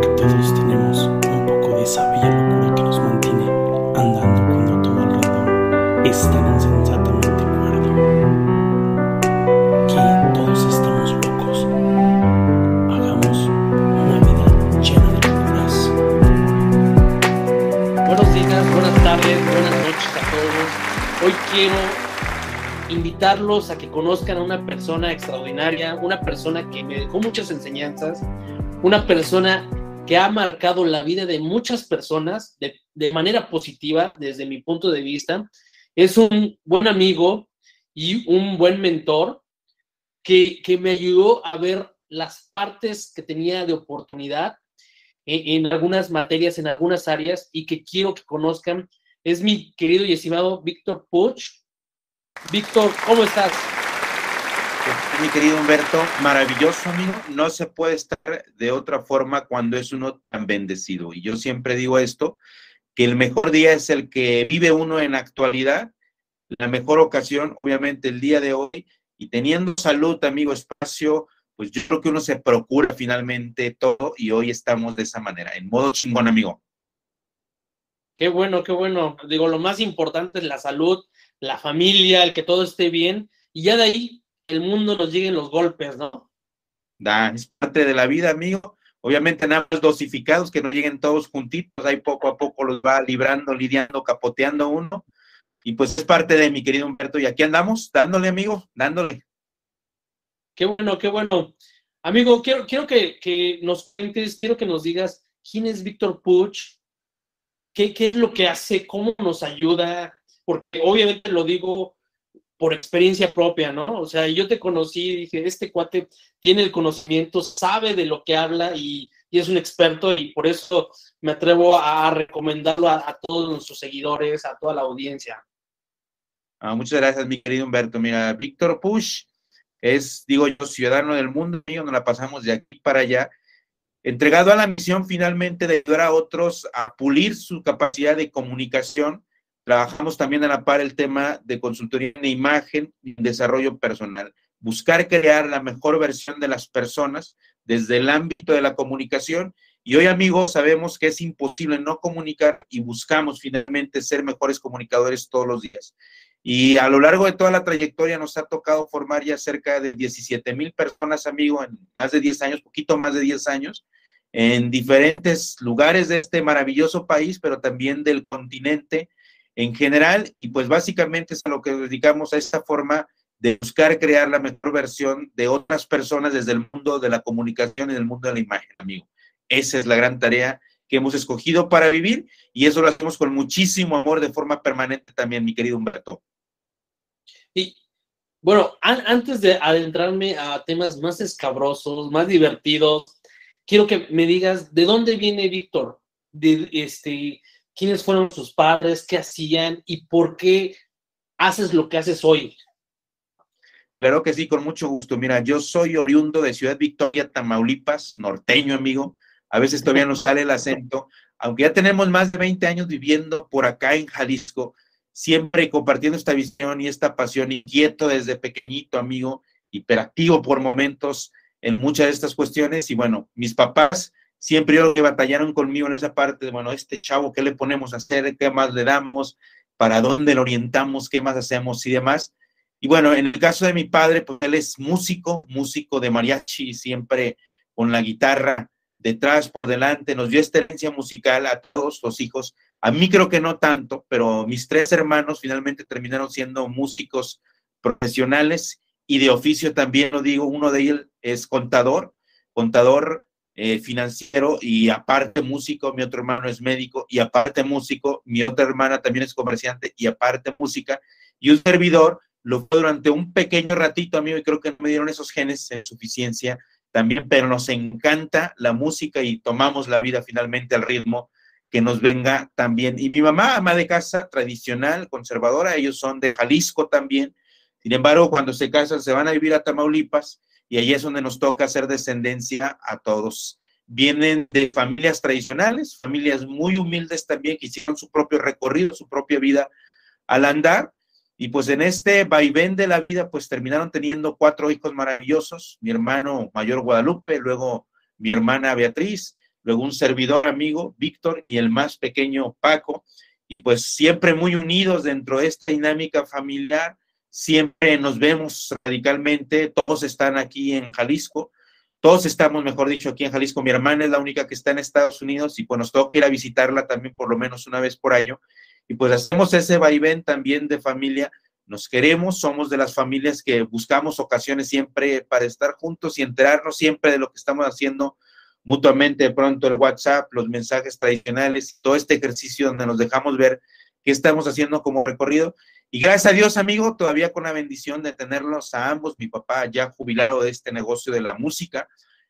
Que todos tenemos un poco de esa bella locura que nos mantiene andando cuando todo alrededor es tan insensatamente cuerdo. Que todos estamos locos. Hagamos una vida llena de locuras. Buenos días, buenas tardes, buenas noches a todos. Hoy quiero invitarlos a que conozcan a una persona extraordinaria, una persona que me dejó muchas enseñanzas, una persona que ha marcado la vida de muchas personas de, manera positiva desde mi punto de vista. Es un buen amigo y un buen mentor que, que me ayudó a ver las partes que tenía de oportunidad en, en, algunas materias, en algunas áreas y que quiero que conozcan. Es mi querido y estimado Víctor Puch. Víctor, ¿cómo estás? Mi querido Humberto, maravilloso amigo, no se puede estar de otra forma cuando es uno tan bendecido. Y yo siempre digo esto, que el mejor día es el que vive uno en actualidad, la mejor ocasión, obviamente, el día de hoy, y teniendo salud, amigo, espacio, pues yo creo que uno se procura finalmente todo y hoy estamos de esa manera, en modo chingón, amigo. Qué bueno, qué bueno. Digo, lo más importante es la salud, la familia, el que todo esté bien, y ya de ahí el mundo nos lleguen los golpes, ¿no? Da, es parte de la vida, amigo. Obviamente nada más dosificados, que no lleguen todos juntitos, ahí poco a poco los va librando, lidiando, capoteando uno. Y pues es parte de mi querido Humberto. Y aquí andamos, dándole, amigo, dándole. Qué bueno, qué bueno. Amigo, quiero, quiero que, que nos cuentes, quiero que nos digas quién es Víctor Puch, qué, qué es lo que hace, cómo nos ayuda, porque obviamente lo digo por experiencia propia, ¿no? O sea, yo te conocí y dije, este cuate tiene el conocimiento, sabe de lo que habla y, y es un experto y por eso me atrevo a recomendarlo a, todos nuestros seguidores, a toda la audiencia. Ah, muchas gracias, mi querido Humberto. Mira, Víctor Push es, digo yo, ciudadano del mundo, mío, nos la pasamos de aquí para allá, entregado a la misión finalmente de ayudar a otros a pulir su capacidad de comunicación Trabajamos también a la par el tema de consultoría de imagen y desarrollo personal. Buscar crear la mejor versión de las personas desde el ámbito de la comunicación. Y hoy, amigos, sabemos que es imposible no comunicar y buscamos finalmente ser mejores comunicadores todos los días. Y a lo largo de toda la trayectoria nos ha tocado formar ya cerca de 17 mil personas, amigo, en más de 10 años, poquito más de 10 años, en diferentes lugares de este maravilloso país, pero también del continente en general, y pues básicamente es a lo que dedicamos a esta forma de buscar crear la mejor versión de otras personas desde el mundo de la comunicación y del mundo de la imagen, amigo. Esa es la gran tarea que hemos escogido para vivir y eso lo hacemos con muchísimo amor de forma permanente también, mi querido Humberto. Y bueno, an antes de adentrarme a temas más escabrosos, más divertidos, quiero que me digas de dónde viene Víctor, de este, quiénes fueron sus padres, qué hacían y por qué haces lo que haces hoy. Claro que sí, con mucho gusto. Mira, yo soy oriundo de Ciudad Victoria, Tamaulipas, norteño, amigo. A veces todavía nos sale el acento. Aunque ya tenemos más de 20 años viviendo por acá en Jalisco, siempre compartiendo esta visión y esta pasión, inquieto desde pequeñito, amigo, hiperactivo por momentos en muchas de estas cuestiones. Y bueno, mis papás siempre yo que batallaron conmigo en esa parte de, bueno, este chavo, ¿qué le ponemos a hacer? ¿Qué más le damos? ¿Para dónde lo orientamos? ¿Qué más hacemos? Y demás. Y bueno, en el caso de mi padre, pues él es músico, músico de mariachi, siempre con la guitarra detrás, por delante, nos dio esta musical a todos los hijos. A mí creo que no tanto, pero mis tres hermanos finalmente terminaron siendo músicos profesionales y de oficio también, lo digo, uno de ellos es contador, contador eh, financiero y aparte músico, mi otro hermano es médico y aparte músico, mi otra hermana también es comerciante y aparte música y un servidor lo fue durante un pequeño ratito, amigo, y creo que me dieron esos genes en suficiencia también, pero nos encanta la música y tomamos la vida finalmente al ritmo que nos venga también. Y mi mamá, ama de casa, tradicional, conservadora, ellos son de Jalisco también. Sin embargo, cuando se casan, se van a vivir a Tamaulipas y ahí es donde nos toca hacer descendencia a todos. Vienen de familias tradicionales, familias muy humildes también, que hicieron su propio recorrido, su propia vida al andar. Y pues en este vaivén de la vida, pues terminaron teniendo cuatro hijos maravillosos, mi hermano mayor Guadalupe, luego mi hermana Beatriz, luego un servidor amigo, Víctor, y el más pequeño, Paco, y pues siempre muy unidos dentro de esta dinámica familiar, siempre nos vemos radicalmente, todos están aquí en Jalisco, todos estamos, mejor dicho, aquí en Jalisco. Mi hermana es la única que está en Estados Unidos y pues nos toca ir a visitarla también por lo menos una vez por año. Y pues hacemos ese vaivén también de familia. Nos queremos, somos de las familias que buscamos ocasiones siempre para estar juntos y enterarnos siempre de lo que estamos haciendo mutuamente. De pronto el WhatsApp, los mensajes tradicionales, todo este ejercicio donde nos dejamos ver qué estamos haciendo como recorrido. Y gracias a Dios, amigo, todavía con la bendición de tenerlos a ambos, mi papá ya jubilado de este negocio de la música,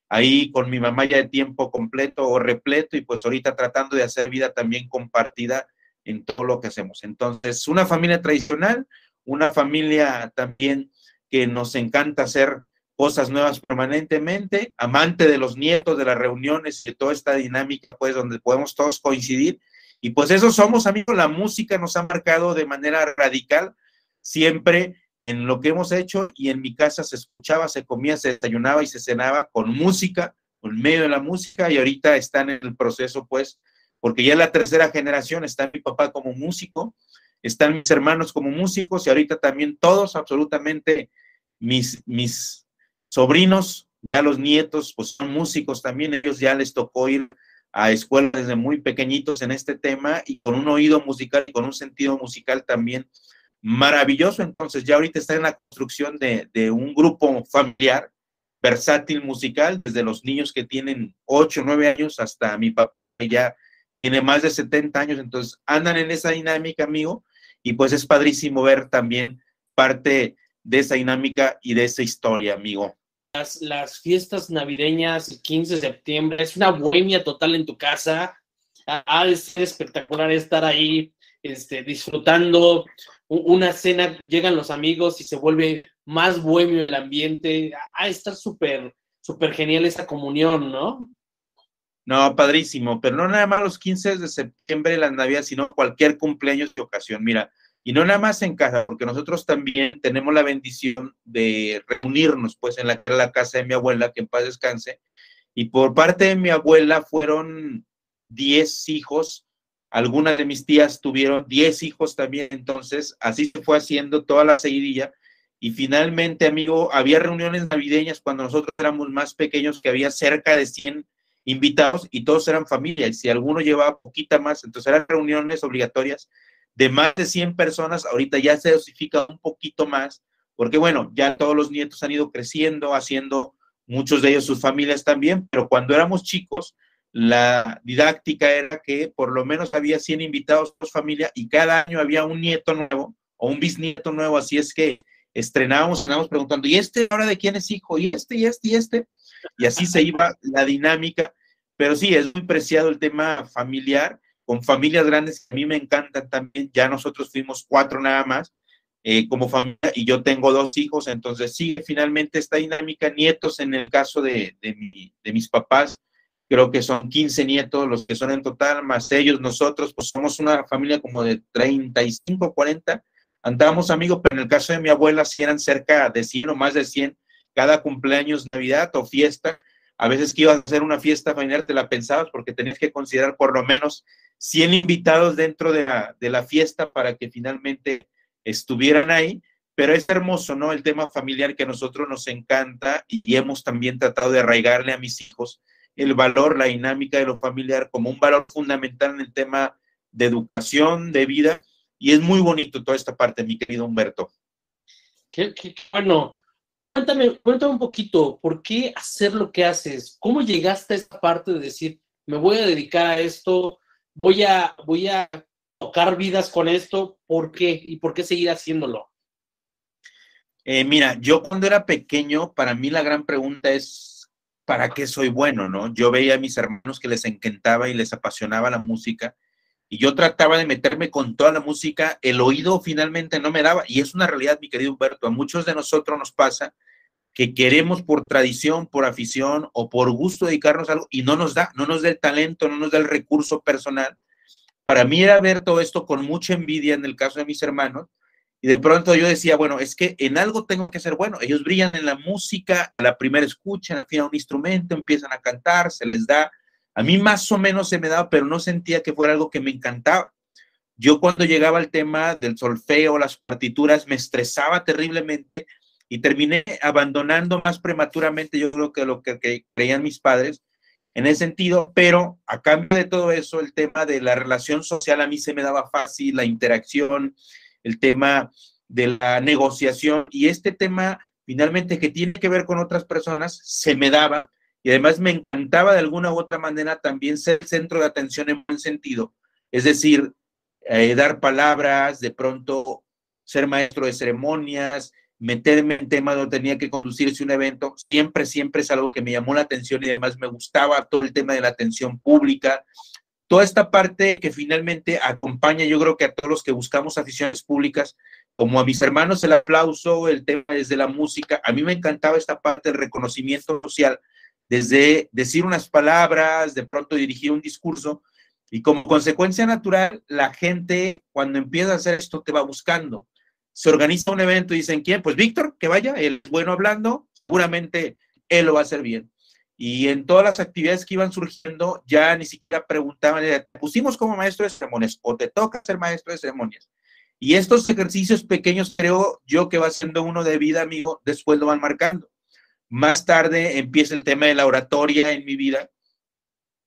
ahí con mi mamá ya de tiempo completo o repleto y pues ahorita tratando de hacer vida también compartida en todo lo que hacemos. Entonces, una familia tradicional, una familia también que nos encanta hacer cosas nuevas permanentemente, amante de los nietos, de las reuniones, de toda esta dinámica, pues donde podemos todos coincidir y pues eso somos, amigos, la música nos ha marcado de manera radical siempre en lo que hemos hecho y en mi casa se escuchaba, se comía, se desayunaba y se cenaba con música, con medio de la música y ahorita están en el proceso, pues, porque ya la tercera generación, está mi papá como músico, están mis hermanos como músicos y ahorita también todos, absolutamente mis, mis sobrinos, ya los nietos, pues son músicos también, ellos ya les tocó ir a escuelas desde muy pequeñitos en este tema y con un oído musical y con un sentido musical también maravilloso. Entonces ya ahorita está en la construcción de, un grupo familiar versátil musical, desde los niños que tienen 8 o 9 años hasta mi papá que ya tiene más de 70 años, entonces andan en esa dinámica, amigo, y pues es padrísimo ver también parte de esa dinámica y de esa historia, amigo las, fiestas navideñas, el 15 de septiembre, es una bohemia total en tu casa. Ah, es espectacular estar ahí este, disfrutando una cena, llegan los amigos y se vuelve más bohemio el ambiente. Ah, está súper, súper genial esta comunión, ¿no? No, padrísimo, pero no nada más los 15 de septiembre, las navidades, sino cualquier cumpleaños de ocasión. Mira, y no nada más en casa, porque nosotros también tenemos la bendición de reunirnos, pues, en la, casa de mi abuela, que en paz descanse. Y por parte de mi abuela fueron 10 hijos, algunas de mis tías tuvieron 10 hijos también, entonces así se fue haciendo toda la seguidilla. Y finalmente, amigo, había reuniones navideñas cuando nosotros éramos más pequeños, que había cerca de 100 invitados y todos eran familia. Y si alguno llevaba poquita más, entonces eran reuniones obligatorias de más de 100 personas, ahorita ya se dosifica un poquito más, porque bueno, ya todos los nietos han ido creciendo, haciendo muchos de ellos sus familias también, pero cuando éramos chicos, la didáctica era que por lo menos había 100 invitados por familia y cada año había un nieto nuevo o un bisnieto nuevo, así es que estrenábamos, estrenábamos preguntando, ¿y este ahora de quién es hijo? ¿Y este, y este, y este? Y así se iba la dinámica, pero sí, es muy preciado el tema familiar con familias grandes que a mí me encantan también. Ya nosotros fuimos cuatro nada más eh, como familia y yo tengo dos hijos, entonces sigue finalmente esta dinámica. Nietos en el caso de, de, mis papás, creo que son 15 nietos los que son en total, más ellos, nosotros, pues somos una familia como de 35, 40. Andábamos amigos, pero en el caso de mi abuela, si eran cerca de 100 o más de 100 cada cumpleaños, Navidad o fiesta. A veces que ibas a hacer una fiesta familiar, te la pensabas porque tenías que considerar por lo menos 100 invitados dentro de la, de la fiesta para que finalmente estuvieran ahí, pero es hermoso, ¿no? El tema familiar que a nosotros nos encanta y hemos también tratado de arraigarle a mis hijos el valor, la dinámica de lo familiar como un valor fundamental en el tema de educación, de vida, y es muy bonito toda esta parte, mi querido Humberto. Qué, bueno. Cuéntame, cuéntame un poquito, ¿por qué hacer lo que haces? ¿Cómo llegaste a esta parte de decir, me voy a dedicar a esto? voy a, voy a tocar vidas con esto, ¿por qué? ¿Y por qué seguir haciéndolo? Eh, mira, yo cuando era pequeño, para mí la gran pregunta es, ¿para qué soy bueno? ¿no? Yo veía a mis hermanos que les encantaba y les apasionaba la música y yo trataba de meterme con toda la música, el oído finalmente no me daba y es una realidad, mi querido Humberto, a muchos de nosotros nos pasa que queremos por tradición, por afición o por gusto dedicarnos a algo y no nos da, no nos da el talento, no nos da el recurso personal. Para mí era ver todo esto con mucha envidia en el caso de mis hermanos y de pronto yo decía, bueno, es que en algo tengo que ser bueno. Ellos brillan en la música, a la primera escucha, al final un instrumento, empiezan a cantar, se les da. A mí más o menos se me daba, pero no sentía que fuera algo que me encantaba. Yo cuando llegaba al tema del solfeo, las partituras, me estresaba terriblemente y terminé abandonando más prematuramente, yo creo que lo que, creían mis padres en ese sentido, pero a cambio de todo eso, el tema de la relación social a mí se me daba fácil, la interacción, el tema de la negociación y este tema finalmente que tiene que ver con otras personas, se me daba y además me encantaba de alguna u otra manera también ser centro de atención en buen sentido, es decir, eh, dar palabras, de pronto ser maestro de ceremonias, meterme en temas donde tenía que conducirse un evento, siempre, siempre es algo que me llamó la atención y además me gustaba todo el tema de la atención pública, toda esta parte que finalmente acompaña, yo creo que a todos los que buscamos aficiones públicas, como a mis hermanos el aplauso, el tema desde la música, a mí me encantaba esta parte del reconocimiento social, desde decir unas palabras, de pronto dirigir un discurso, y como consecuencia natural, la gente cuando empieza a hacer esto te va buscando. Se organiza un evento y dicen, ¿quién? Pues Víctor, que vaya, él es bueno hablando, seguramente él lo va a hacer bien. Y en todas las actividades que iban surgiendo, ya ni siquiera preguntaban, te pusimos como maestro de ceremonias o te toca ser maestro de ceremonias. Y estos ejercicios pequeños creo yo que va siendo uno de vida, amigo, después lo van marcando. Más tarde empieza el tema de la oratoria en mi vida.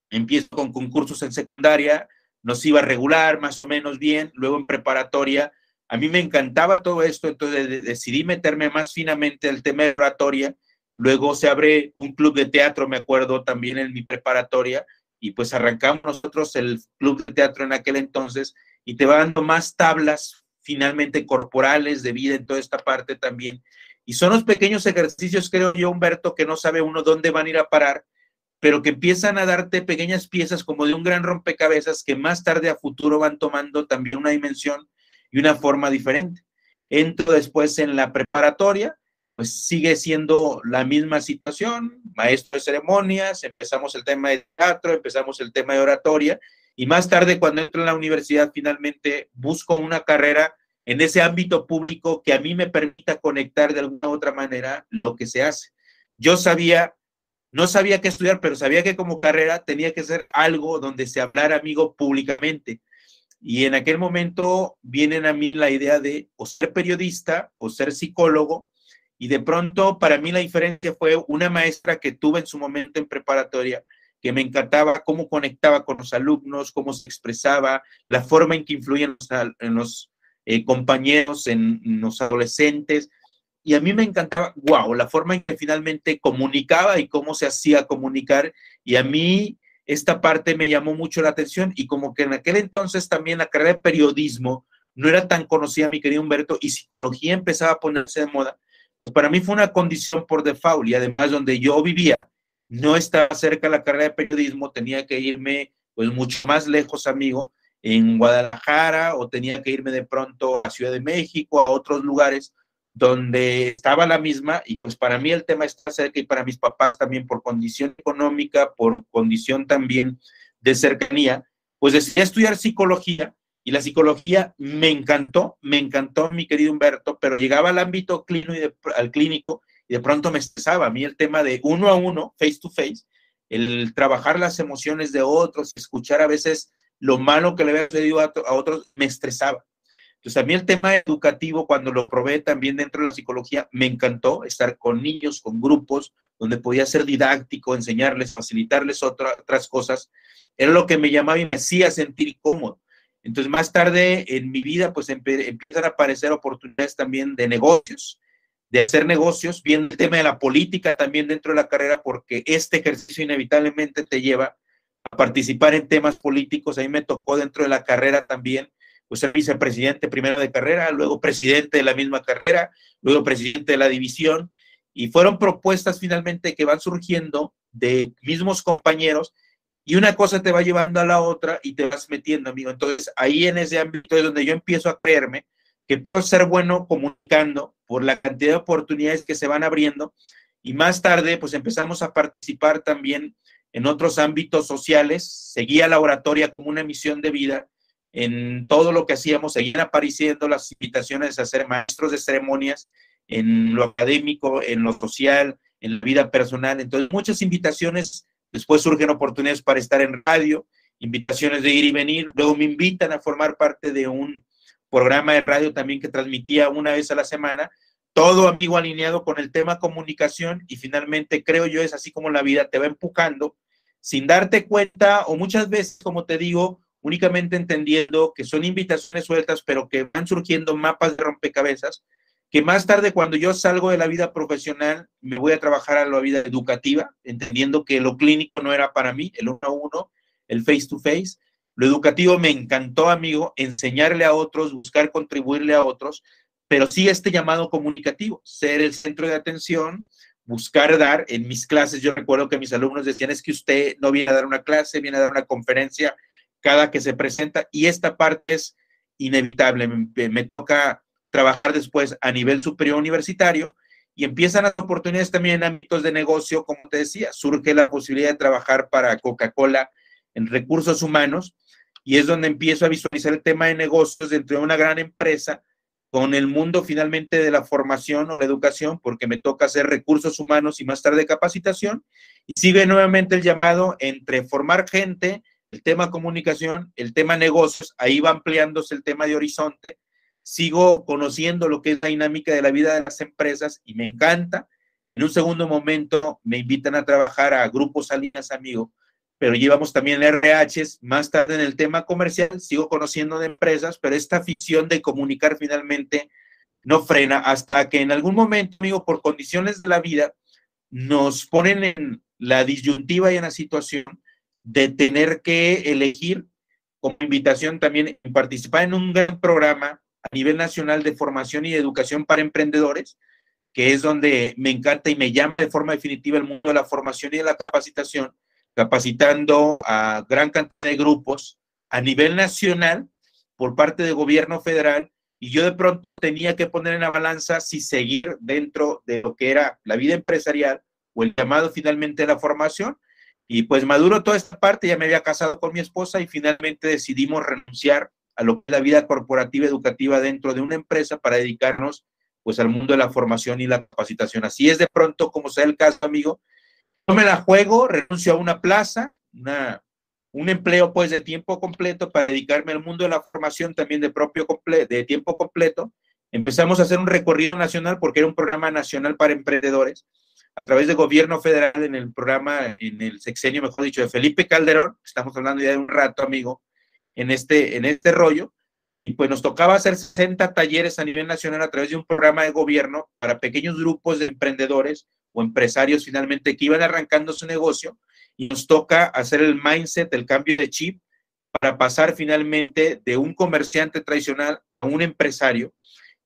Empiezo con concursos en secundaria, nos iba regular más o menos bien, luego en preparatoria. A mí me encantaba todo esto, entonces decidí meterme más finamente al tema de oratoria. Luego se abre un club de teatro, me acuerdo también en mi preparatoria, y pues arrancamos nosotros el club de teatro en aquel entonces y te va dando más tablas finalmente corporales de vida en toda esta parte también. Y son los pequeños ejercicios, creo yo, Humberto, que no sabe uno dónde van a ir a parar, pero que empiezan a darte pequeñas piezas como de un gran rompecabezas que más tarde a futuro van tomando también una dimensión y una forma diferente. Entro después en la preparatoria, pues sigue siendo la misma situación, maestro de ceremonias, empezamos el tema de teatro, empezamos el tema de oratoria, y más tarde cuando entro en la universidad finalmente busco una carrera en ese ámbito público que a mí me permita conectar de alguna u otra manera lo que se hace. Yo sabía, no sabía qué estudiar, pero sabía que como carrera tenía que ser algo donde se hablara, amigo, públicamente. Y en aquel momento vienen a mí la idea de o ser periodista o ser psicólogo. Y de pronto para mí la diferencia fue una maestra que tuve en su momento en preparatoria, que me encantaba cómo conectaba con los alumnos, cómo se expresaba, la forma en que influían en los eh, compañeros, en, los adolescentes. Y a mí me encantaba, wow, la forma en que finalmente comunicaba y cómo se hacía comunicar. Y a mí esta parte me llamó mucho la atención y como que en aquel entonces también la carrera de periodismo no era tan conocida, mi querido Humberto, y psicología empezaba a ponerse de moda. Para mí fue una condición por default y además donde yo vivía no estaba cerca la carrera de periodismo, tenía que irme pues mucho más lejos, amigo, en Guadalajara o tenía que irme de pronto a Ciudad de México, a otros lugares donde estaba la misma y pues para mí el tema está cerca y para mis papás también por condición económica, por condición también de cercanía, pues decidí estudiar psicología y la psicología me encantó, me encantó mi querido Humberto, pero llegaba al ámbito clínico y de, al clínico y de pronto me estresaba. A mí el tema de uno a uno, face to face, el trabajar las emociones de otros, escuchar a veces lo malo que le había sucedido a, otros me estresaba. Entonces, a mí el tema educativo, cuando lo probé también dentro de la psicología, me encantó estar con niños, con grupos, donde podía ser didáctico, enseñarles, facilitarles otras cosas. Era lo que me llamaba y me hacía sentir cómodo. Entonces, más tarde en mi vida, pues empiezan a aparecer oportunidades también de negocios, de hacer negocios, viendo el tema de la política también dentro de la carrera, porque este ejercicio inevitablemente te lleva participar en temas políticos. A mí me tocó dentro de la carrera también, pues ser vicepresidente primero de carrera, luego presidente de la misma carrera, luego presidente de la división. Y fueron propuestas finalmente que van surgiendo de mismos compañeros y una cosa te va llevando a la otra y te vas metiendo, amigo. Entonces, ahí en ese ámbito es donde yo empiezo a creerme que puedo ser bueno comunicando por la cantidad de oportunidades que se van abriendo. Y más tarde, pues empezamos a participar también en otros ámbitos sociales, seguía la oratoria como una misión de vida, en todo lo que hacíamos, seguían apareciendo las invitaciones a ser maestros de ceremonias en lo académico, en lo social, en la vida personal. Entonces, muchas invitaciones después surgen oportunidades para estar en radio, invitaciones de ir y venir, luego me invitan a formar parte de un programa de radio también que transmitía una vez a la semana, todo amigo alineado con el tema comunicación y finalmente creo yo es así como la vida te va empujando sin darte cuenta o muchas veces, como te digo, únicamente entendiendo que son invitaciones sueltas, pero que van surgiendo mapas de rompecabezas, que más tarde cuando yo salgo de la vida profesional me voy a trabajar a la vida educativa, entendiendo que lo clínico no era para mí, el uno a uno, el face to face. Lo educativo me encantó, amigo, enseñarle a otros, buscar contribuirle a otros, pero sí este llamado comunicativo, ser el centro de atención, buscar dar en mis clases. Yo recuerdo que mis alumnos decían, es que usted no viene a dar una clase, viene a dar una conferencia cada que se presenta y esta parte es inevitable. Me, toca trabajar después a nivel superior universitario y empiezan las oportunidades también en ámbitos de negocio, como te decía, surge la posibilidad de trabajar para Coca-Cola en recursos humanos y es donde empiezo a visualizar el tema de negocios dentro de una gran empresa con el mundo finalmente de la formación o la educación, porque me toca hacer recursos humanos y más tarde capacitación, y sigue nuevamente el llamado entre formar gente, el tema comunicación, el tema negocios, ahí va ampliándose el tema de horizonte, sigo conociendo lo que es la dinámica de la vida de las empresas y me encanta. En un segundo momento me invitan a trabajar a grupos Salinas Amigo, pero llevamos también RHs, más tarde en el tema comercial, sigo conociendo de empresas, pero esta afición de comunicar finalmente no frena hasta que en algún momento, amigo, por condiciones de la vida, nos ponen en la disyuntiva y en la situación de tener que elegir como invitación también participar en un gran programa a nivel nacional de formación y educación para emprendedores, que es donde me encanta y me llama de forma definitiva el mundo de la formación y de la capacitación, capacitando a gran cantidad de grupos a nivel nacional por parte del gobierno federal y yo de pronto tenía que poner en la balanza si seguir dentro de lo que era la vida empresarial o el llamado finalmente la formación. Y pues maduro toda esta parte, ya me había casado con mi esposa y finalmente decidimos renunciar a lo que es la vida corporativa educativa dentro de una empresa para dedicarnos pues al mundo de la formación y la capacitación. Así es de pronto como sea el caso, amigo, no me la juego, renuncio a una plaza, una, un empleo pues de tiempo completo para dedicarme al mundo de la formación también de propio de tiempo completo. Empezamos a hacer un recorrido nacional porque era un programa nacional para emprendedores a través del gobierno federal en el programa, en el sexenio, mejor dicho, de Felipe Calderón, estamos hablando ya de un rato, amigo, en este, en este rollo, y pues nos tocaba hacer 60 talleres a nivel nacional a través de un programa de gobierno para pequeños grupos de emprendedores o empresarios finalmente que iban arrancando su negocio y nos toca hacer el mindset, el cambio de chip para pasar finalmente de un comerciante tradicional a un empresario.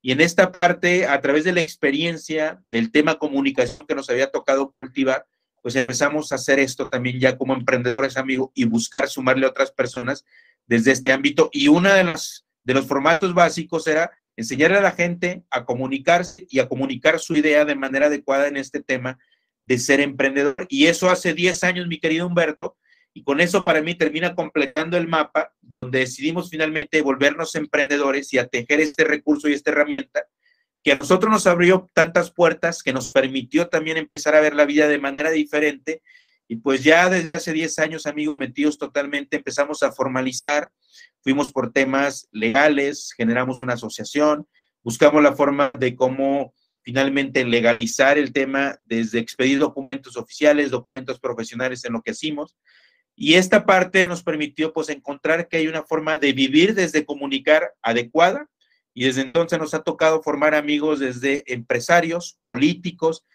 Y en esta parte, a través de la experiencia del tema comunicación que nos había tocado cultivar, pues empezamos a hacer esto también ya como emprendedores amigos y buscar sumarle a otras personas desde este ámbito. Y uno de los, de los formatos básicos era enseñarle a la gente a comunicarse y a comunicar su idea de manera adecuada en este tema de ser emprendedor. Y eso hace 10 años, mi querido Humberto, y con eso para mí termina completando el mapa donde decidimos finalmente volvernos emprendedores y a tejer este recurso y esta herramienta que a nosotros nos abrió tantas puertas, que nos permitió también empezar a ver la vida de manera diferente. Y pues ya desde hace 10 años, amigos, metidos totalmente, empezamos a formalizar fuimos por temas legales, generamos una asociación, buscamos la forma de cómo finalmente legalizar el tema desde expedir documentos oficiales, documentos profesionales en lo que hicimos. Y esta parte nos permitió pues encontrar que hay una forma de vivir desde comunicar adecuada y desde entonces nos ha tocado formar amigos desde empresarios, políticos,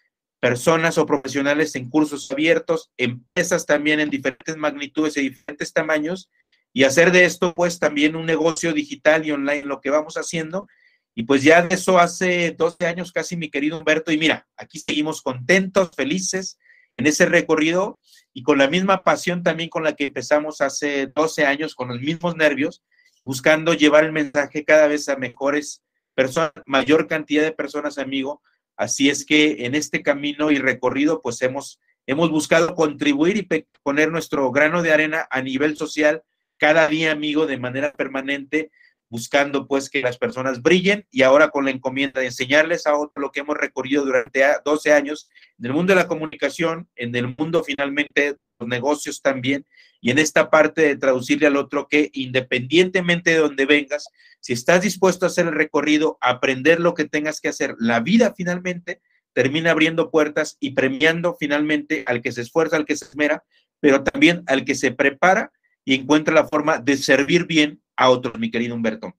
personas o profesionales en cursos abiertos, empresas también en diferentes magnitudes y diferentes tamaños y hacer de esto pues también un negocio digital y online lo que vamos haciendo. Y pues ya de eso hace 12 años casi mi querido Humberto y mira, aquí seguimos contentos, felices en ese recorrido y con la misma pasión también con la que empezamos hace 12 años, con los mismos nervios, buscando llevar el mensaje cada vez a mejores personas, mayor cantidad de personas, amigo. Así es que en este camino y recorrido, pues hemos, hemos buscado contribuir y poner nuestro grano de arena a nivel social cada día, amigo, de manera permanente, buscando pues que las personas brillen y ahora con la encomienda de enseñarles a otros lo que hemos recorrido durante 12 años en el mundo de la comunicación, en el mundo finalmente negocios también, y en esta parte de traducirle al otro que independientemente de donde vengas, si estás dispuesto a hacer el recorrido, aprender lo que tengas que hacer, la vida finalmente termina abriendo puertas y premiando finalmente al que se esfuerza, al que se esmera, pero también al que se prepara y encuentra la forma de servir bien a otros, mi querido Humberto.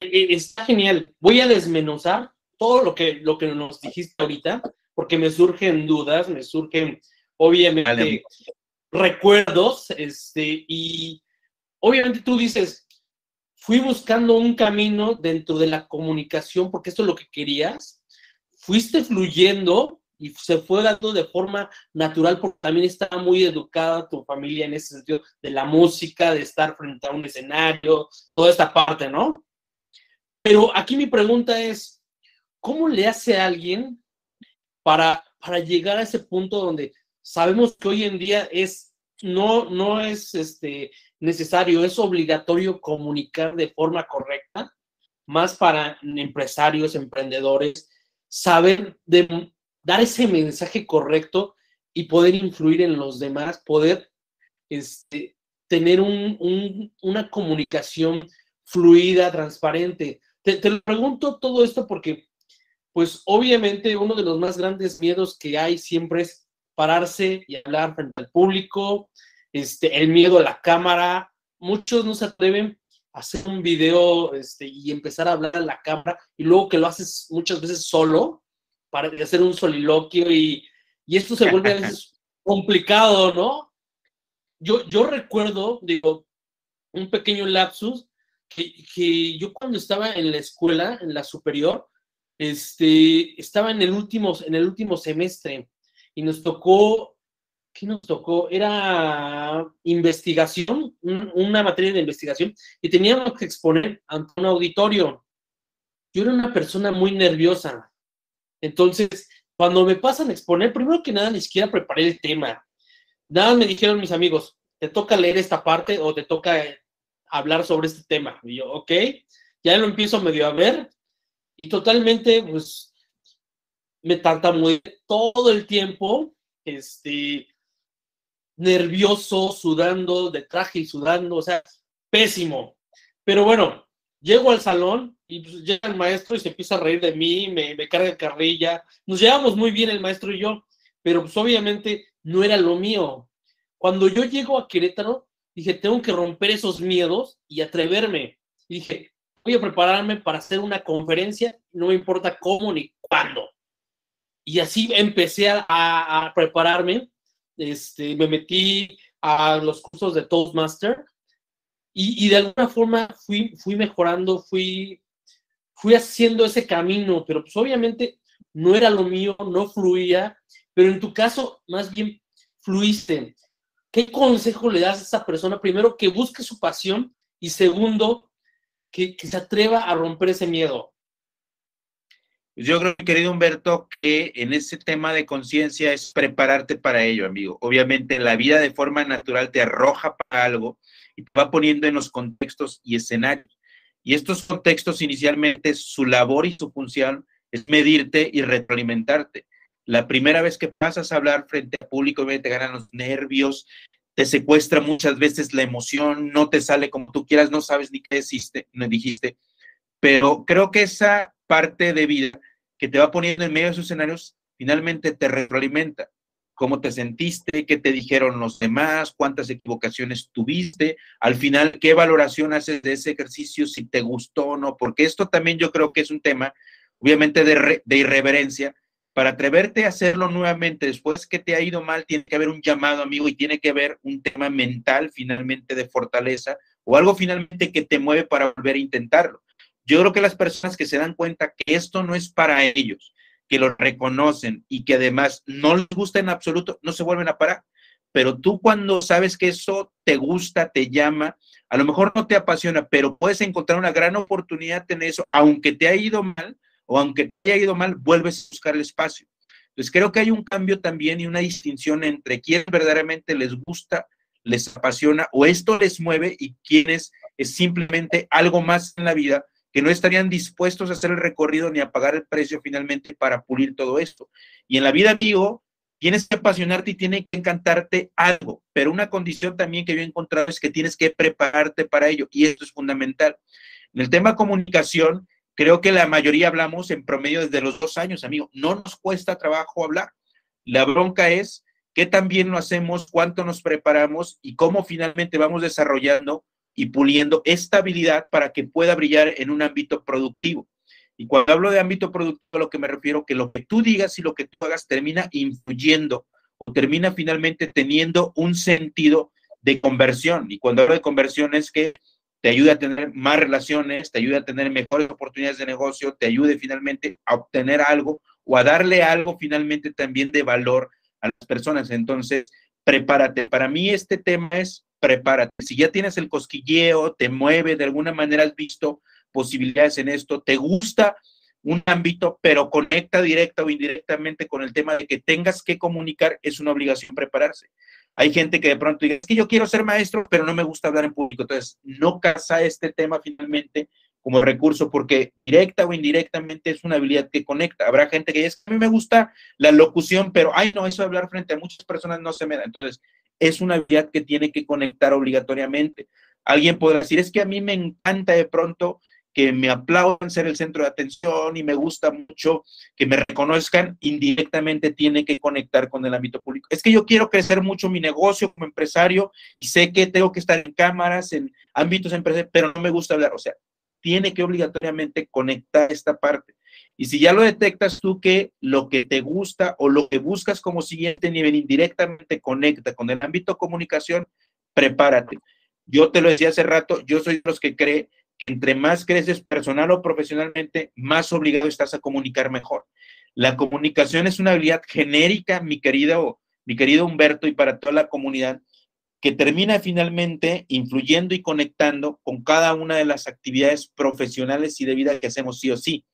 E, está genial. Voy a desmenuzar todo lo que, lo que nos dijiste ahorita, porque me surgen dudas, me surgen, obviamente, recuerdos, este, y obviamente tú dices, fui buscando un camino dentro de la comunicación, porque esto es lo que querías, fuiste fluyendo y se fue dando de forma natural, porque también estaba muy educada tu familia en ese sentido de la música, de estar frente a un escenario, toda esta parte, ¿no? Pero aquí mi pregunta es, ¿cómo le hace a alguien para, para llegar a ese punto donde sabemos que hoy en día es, no, no es este, necesario, es obligatorio comunicar de forma correcta, más para empresarios, emprendedores, saber de, dar ese mensaje correcto y poder influir en los demás, poder este, tener una comunicación fluida, transparente. Te, te, pregunto todo esto porque, pues obviamente uno de los más grandes miedos que hay siempre es pararse y hablar frente al público, este, el miedo a la cámara. Muchos no se atreven a hacer un video este, y empezar a hablar a la cámara y luego que lo haces muchas veces solo para hacer un soliloquio y, y esto se vuelve a veces complicado, ¿no? Yo, yo recuerdo, digo, un pequeño lapsus que, que, yo cuando estaba en la escuela, en la superior, este, estaba en el último, en el último semestre y nos tocó, ¿qué nos tocó? Era investigación, una materia de investigación, y teníamos que exponer ante un auditorio. Yo era una persona muy nerviosa. Entonces, cuando me pasan a exponer, primero que nada, ni siquiera preparé el tema. Nada me dijeron mis amigos, te toca leer esta parte o te toca hablar sobre este tema. Y yo, ok, ya lo empiezo medio a ver y totalmente, pues, me tartamudeé todo el tiempo, este, nervioso, sudando, de traje y sudando, o sea, pésimo. Pero bueno, llego al salón y pues, llega el maestro y se empieza a reír de mí, me, me carga carrilla. Nos llevamos muy bien el maestro y yo, pero pues obviamente no era lo mío. Cuando yo llego a Querétaro, dije, tengo que romper esos miedos y atreverme. Dije, voy a prepararme para hacer una conferencia, no me importa cómo ni cuándo. Y así empecé a, prepararme, este, me metí a los cursos de Toastmaster y, de alguna forma fui, fui mejorando, fui, fui haciendo ese camino, pero pues obviamente no era lo mío, no fluía, pero en tu caso más bien fluiste. ¿Qué consejo le das a esa persona? Primero, que busque su pasión y segundo, que se atreva a romper ese miedo. Yo creo, querido Humberto, que en ese tema de conciencia es prepararte para ello, amigo. Obviamente la vida de forma natural te arroja para algo y te va poniendo en los contextos y escenarios. Y estos contextos inicialmente su labor y su función es medirte y retroalimentarte. La primera vez que pasas a hablar frente al público, te ganan los nervios, te secuestra muchas veces la emoción, no te sale como tú quieras, no sabes ni qué dijiste. Pero creo que esa parte de vida que te va poniendo en medio de esos escenarios, finalmente te retroalimenta. ¿Cómo te sentiste? ¿Qué te dijeron los demás? ¿Cuántas equivocaciones tuviste? Al final, ¿qué valoración haces de ese ejercicio? Si te gustó o no. Porque esto también yo creo que es un tema, obviamente, de, irreverencia. Para atreverte a hacerlo nuevamente después que te ha ido mal, tiene que haber un llamado, amigo, y tiene que haber un tema mental, finalmente, de fortaleza o algo finalmente que te mueve para volver a intentarlo. Yo creo que las personas que se dan cuenta que esto no es para ellos, que lo reconocen y que además no les gusta en absoluto, no se vuelven a parar. Pero tú cuando sabes que eso te gusta, te llama, a lo mejor no te apasiona, pero puedes encontrar una gran oportunidad en eso, aunque te haya ido mal o aunque te haya ido mal, vuelves a buscar el espacio. Entonces creo que hay un cambio también y una distinción entre quienes verdaderamente les gusta, les apasiona o esto les mueve y quienes es simplemente algo más en la vida que no estarían dispuestos a hacer el recorrido ni a pagar el precio finalmente para pulir todo esto. Y en la vida, amigo, tienes que apasionarte y tiene que encantarte algo, pero una condición también que yo he encontrado es que tienes que prepararte para ello y esto es fundamental. En el tema comunicación, creo que la mayoría hablamos en promedio desde los dos años, amigo. No nos cuesta trabajo hablar. La bronca es qué también lo hacemos, cuánto nos preparamos y cómo finalmente vamos desarrollando y puliendo esta habilidad para que pueda brillar en un ámbito productivo. Y cuando hablo de ámbito productivo, a lo que me refiero que lo que tú digas y lo que tú hagas termina influyendo o termina finalmente teniendo un sentido de conversión. Y cuando hablo de conversión es que te ayuda a tener más relaciones, te ayuda a tener mejores oportunidades de negocio, te ayude finalmente a obtener algo o a darle algo finalmente también de valor a las personas. Entonces, prepárate. Para mí este tema es prepárate. Si ya tienes el cosquilleo, te mueve, de alguna manera has visto posibilidades en esto, te gusta un ámbito, pero conecta directa o indirectamente con el tema de que tengas que comunicar, es una obligación prepararse. Hay gente que de pronto dice, es que yo quiero ser maestro, pero no me gusta hablar en público. Entonces, no casa este tema finalmente como recurso, porque directa o indirectamente es una habilidad que conecta. Habrá gente que dice, a mí me gusta la locución, pero, ay, no, eso de hablar frente a muchas personas no se me da. Entonces, es una habilidad que tiene que conectar obligatoriamente. Alguien podrá decir, es que a mí me encanta de pronto que me aplaudan ser el centro de atención y me gusta mucho que me reconozcan, indirectamente tiene que conectar con el ámbito público. Es que yo quiero crecer mucho mi negocio como empresario y sé que tengo que estar en cámaras, en ámbitos empresariales, pero no me gusta hablar. O sea, tiene que obligatoriamente conectar esta parte. Y si ya lo detectas tú que lo que te gusta o lo que buscas como siguiente nivel indirectamente conecta con el ámbito comunicación, prepárate. Yo te lo decía hace rato, yo soy de los que cree que entre más creces personal o profesionalmente, más obligado estás a comunicar mejor. La comunicación es una habilidad genérica, mi querido, mi querido Humberto, y para toda la comunidad, que termina finalmente influyendo y conectando con cada una de las actividades profesionales y de vida que hacemos sí o sí.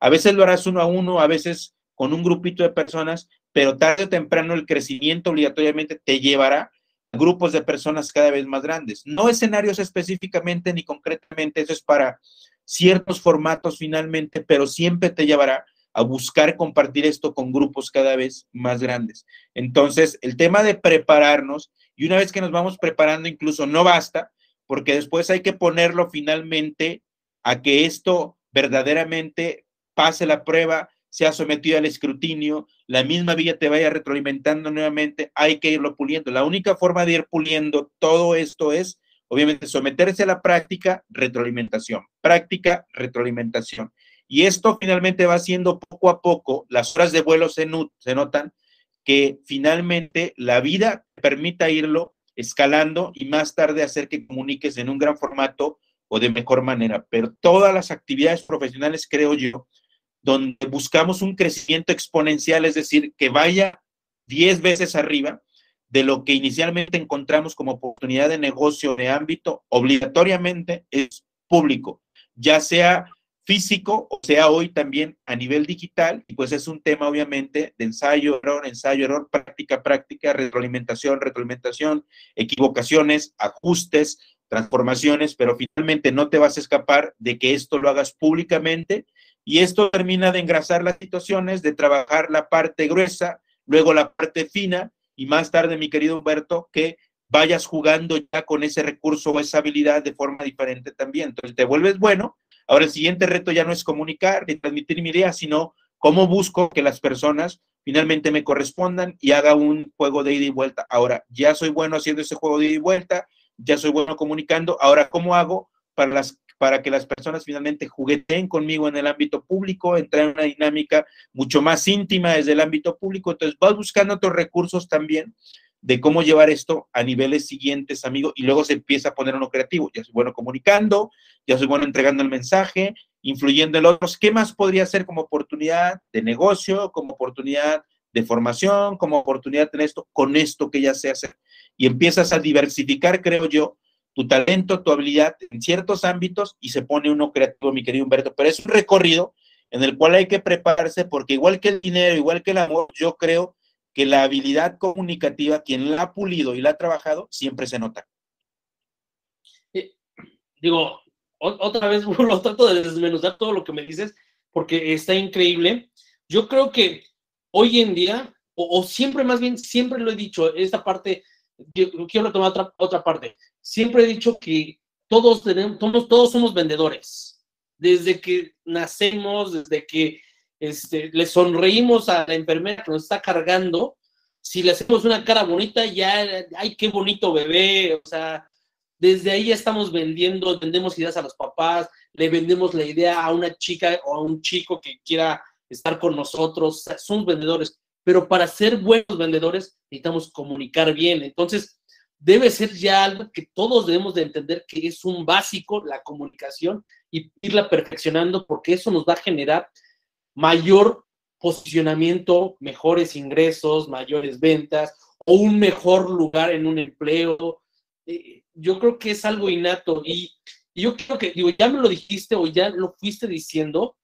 A veces lo harás uno a uno, a veces con un grupito de personas, pero tarde o temprano el crecimiento obligatoriamente te llevará a grupos de personas cada vez más grandes. No escenarios específicamente ni concretamente, eso es para ciertos formatos finalmente, pero siempre te llevará a buscar compartir esto con grupos cada vez más grandes. Entonces, el tema de prepararnos, y una vez que nos vamos preparando, incluso no basta, porque después hay que ponerlo finalmente a que esto verdaderamente pase la prueba, sea sometido al escrutinio, la misma vía te vaya retroalimentando nuevamente, hay que irlo puliendo. La única forma de ir puliendo todo esto es, obviamente, someterse a la práctica, retroalimentación, práctica, retroalimentación. Y esto finalmente va haciendo poco a poco, las horas de vuelo se, se notan, que finalmente la vida permita irlo escalando y más tarde hacer que comuniques en un gran formato o de mejor manera. Pero todas las actividades profesionales, creo yo, donde buscamos un crecimiento exponencial, es decir, que vaya 10 veces arriba de lo que inicialmente encontramos como oportunidad de negocio de ámbito, obligatoriamente es público, ya sea físico o sea hoy también a nivel digital, y pues es un tema obviamente de ensayo, error, ensayo, error, práctica, práctica, retroalimentación, retroalimentación, equivocaciones, ajustes, transformaciones, pero finalmente no te vas a escapar de que esto lo hagas públicamente y esto termina de engrasar las situaciones, de trabajar la parte gruesa, luego la parte fina y más tarde, mi querido Humberto, que vayas jugando ya con ese recurso o esa habilidad de forma diferente también. Entonces te vuelves bueno. Ahora el siguiente reto ya no es comunicar ni transmitir mi idea, sino cómo busco que las personas finalmente me correspondan y haga un juego de ida y vuelta. Ahora, ya soy bueno haciendo ese juego de ida y vuelta, ya soy bueno comunicando. Ahora, ¿cómo hago para las para que las personas finalmente jugueteen conmigo en el ámbito público, entrar en una dinámica mucho más íntima desde el ámbito público. Entonces, vas buscando otros recursos también de cómo llevar esto a niveles siguientes, amigo, y luego se empieza a poner uno creativo. Ya soy bueno comunicando, ya soy bueno entregando el mensaje, influyendo en otros. ¿Qué más podría ser como oportunidad de negocio, como oportunidad de formación, como oportunidad en esto, con esto que ya sé hacer? Y empiezas a diversificar, creo yo, tu talento, tu habilidad en ciertos ámbitos y se pone uno creativo, mi querido Humberto. Pero es un recorrido en el cual hay que prepararse porque igual que el dinero, igual que el amor, yo creo que la habilidad comunicativa, quien la ha pulido y la ha trabajado, siempre se nota. Digo, otra vez lo trato de desmenuzar todo lo que me dices porque está increíble. Yo creo que hoy en día o, siempre más bien, siempre lo he dicho, esta parte, quiero tomar otra, otra parte, siempre he dicho que todos, tenemos, todos, todos somos vendedores, desde que nacemos, desde que este, le sonreímos a la enfermera que nos está cargando, si le hacemos una cara bonita, ya, ay, qué bonito bebé, o sea, desde ahí ya estamos vendiendo, vendemos ideas a los papás, le vendemos la idea a una chica o a un chico que quiera estar con nosotros, somos vendedores, pero para ser buenos vendedores necesitamos comunicar bien, entonces debe ser ya algo que todos debemos de entender que es un básico, la comunicación, y irla perfeccionando porque eso nos va a generar mayor posicionamiento, mejores ingresos, mayores ventas o un mejor lugar en un empleo. Eh, yo creo que es algo innato y, yo creo que, digo, ya me lo dijiste o ya lo fuiste diciendo,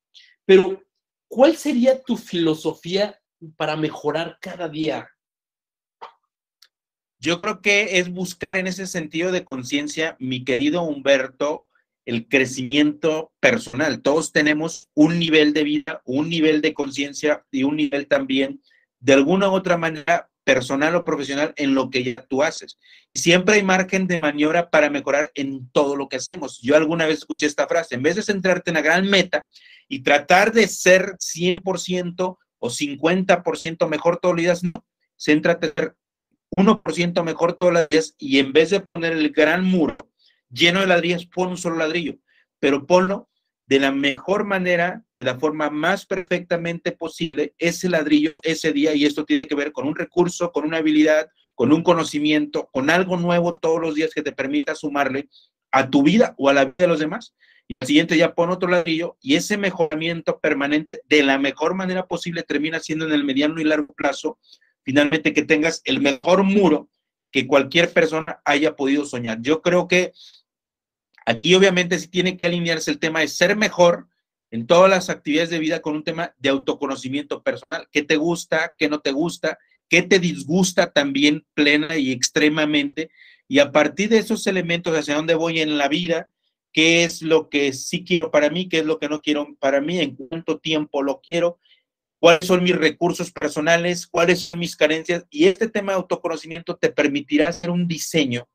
pero ¿cuál sería tu filosofía para mejorar cada día? Yo creo que es buscar en ese sentido de conciencia, mi querido Humberto, el crecimiento personal. Todos tenemos un nivel de vida, un nivel de conciencia y un nivel también, de alguna u otra manera, personal o profesional en lo que ya tú haces. Siempre hay margen de maniobra para mejorar en todo lo que hacemos. Yo alguna vez escuché esta frase, en vez de centrarte en la gran meta y tratar de ser 100% o 50% mejor todos los días, no, céntrate en ser 1% mejor todos los días y en vez de poner el gran muro lleno de ladrillos, pon un solo ladrillo, pero ponlo de la mejor manera, de la forma más perfectamente posible, ese ladrillo, ese día, y esto tiene que ver con un recurso, con una habilidad, con un conocimiento, con algo nuevo todos los días que te permita sumarle a tu vida o a la vida de los demás. Y al siguiente ya pon otro ladrillo y ese mejoramiento permanente de la mejor manera posible termina siendo en el mediano y largo plazo, finalmente que tengas el mejor muro que cualquier persona haya podido soñar. Yo creo que aquí obviamente sí tiene que alinearse el tema de ser mejor en todas las actividades de vida con un tema de autoconocimiento personal. ¿Qué te gusta? ¿Qué no te gusta? ¿Qué te disgusta también plena y extremadamente? Y a partir de esos elementos, hacia dónde voy en la vida, qué es lo que sí quiero para mí, qué es lo que no quiero para mí, en cuánto tiempo lo quiero, cuáles son mis recursos personales, cuáles son mis carencias. Y este tema de autoconocimiento te permitirá hacer un diseño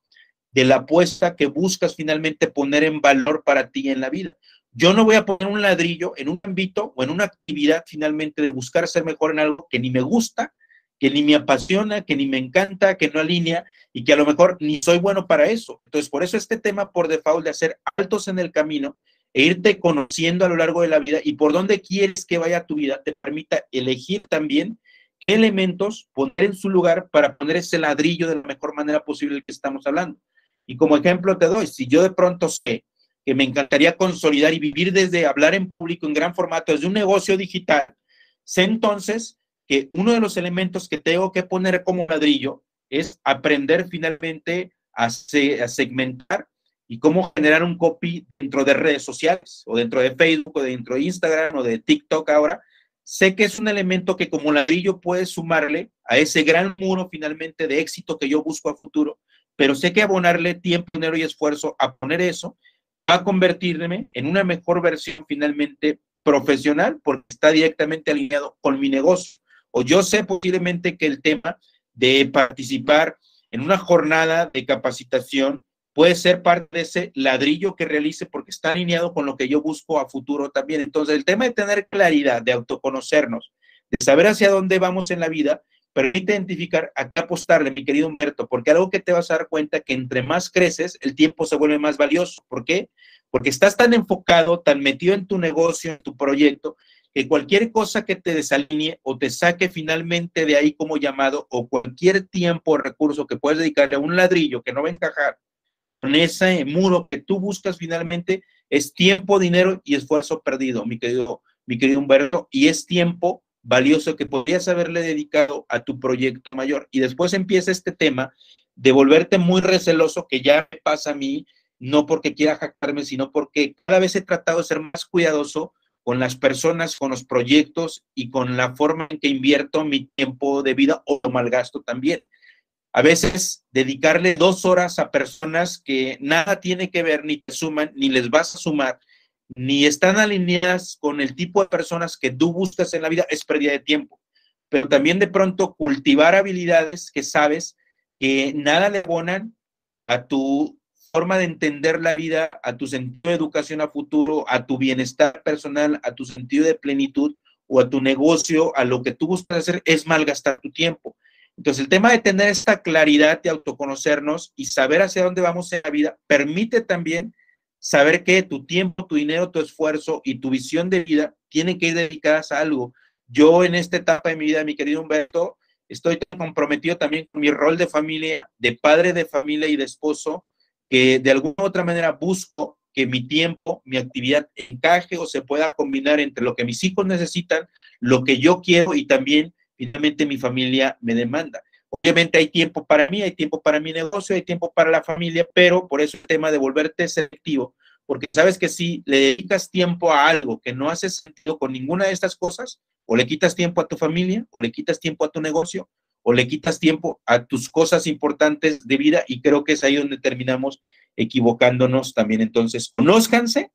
de la apuesta que buscas finalmente poner en valor para ti en la vida. Yo no voy a poner un ladrillo en un ámbito o en una actividad finalmente de buscar ser mejor en algo que ni me gusta, que ni me apasiona, que ni me encanta, que no alinea y que a lo mejor ni soy bueno para eso. Entonces, por eso este tema por default de hacer altos en el camino e irte conociendo a lo largo de la vida y por dónde quieres que vaya tu vida, te permita elegir también qué elementos poner en su lugar para poner ese ladrillo de la mejor manera posible que estamos hablando. Y como ejemplo te doy, si yo de pronto sé que me encantaría consolidar y vivir desde hablar en público en gran formato, desde un negocio digital, sé entonces que uno de los elementos que tengo que poner como ladrillo es aprender finalmente a, a segmentar y cómo generar un copy dentro de redes sociales o dentro de Facebook o dentro de Instagram o de TikTok ahora. Sé que es un elemento que como ladrillo puede sumarle a ese gran muro finalmente de éxito que yo busco a futuro, pero sé que abonarle tiempo, dinero y esfuerzo a poner eso va a convertirme en una mejor versión finalmente profesional porque está directamente alineado con mi negocio. O yo sé posiblemente que el tema de participar en una jornada de capacitación puede ser parte de ese ladrillo que realice porque está alineado con lo que yo busco a futuro también. Entonces, el tema de tener claridad, de autoconocernos, de saber hacia dónde vamos en la vida, permite identificar a qué apostarle, mi querido Humberto, porque algo que te vas a dar cuenta que entre más creces, el tiempo se vuelve más valioso. ¿Por qué? Porque estás tan enfocado, tan metido en tu negocio, en tu proyecto, que cualquier cosa que te desalinee o te saque finalmente de ahí como llamado, o cualquier tiempo o recurso que puedes dedicarle a un ladrillo que no va a encajar con ese muro que tú buscas finalmente, es tiempo, dinero y esfuerzo perdido, mi querido, mi querido Humberto, y es tiempo valioso que podrías haberle dedicado a tu proyecto mayor. Y después empieza este tema de volverte muy receloso, que ya me pasa a mí, no porque quiera jactarme, sino porque cada vez he tratado de ser más cuidadoso con las personas, con los proyectos y con la forma en que invierto mi tiempo de vida o malgasto también. A veces dedicarle dos horas a personas que nada tiene que ver, ni te suman, ni les vas a sumar, ni están alineadas con el tipo de personas que tú buscas en la vida, es pérdida de tiempo. pero también de pronto cultivar habilidades que sabes que nada le abonan a tu forma de entender la vida, a tu sentido de educación a futuro, a tu bienestar personal, a tu sentido de plenitud o a tu negocio, a lo que tú buscas hacer, es malgastar tu tiempo. Entonces, el tema de tener esta claridad de autoconocernos y saber hacia dónde vamos en la vida permite también saber que tu tiempo, tu dinero, tu esfuerzo y tu visión de vida tienen que ir dedicadas a algo. Yo en esta etapa de mi vida, mi querido Humberto, estoy comprometido también con mi rol de familia, de padre de familia y de esposo, que de alguna u otra manera busco que mi tiempo, mi actividad encaje o se pueda combinar entre lo que mis hijos necesitan, lo que yo quiero y también finalmente mi familia me demanda. Obviamente hay tiempo para mí, hay tiempo para mi negocio, hay tiempo para la familia, pero por eso el tema de volverte selectivo, porque sabes que si le dedicas tiempo a algo que no hace sentido con ninguna de estas cosas, o le quitas tiempo a tu familia, o le quitas tiempo a tu negocio, o le quitas tiempo a tus cosas importantes de vida y creo que es ahí donde terminamos equivocándonos también. Entonces, conózcanse,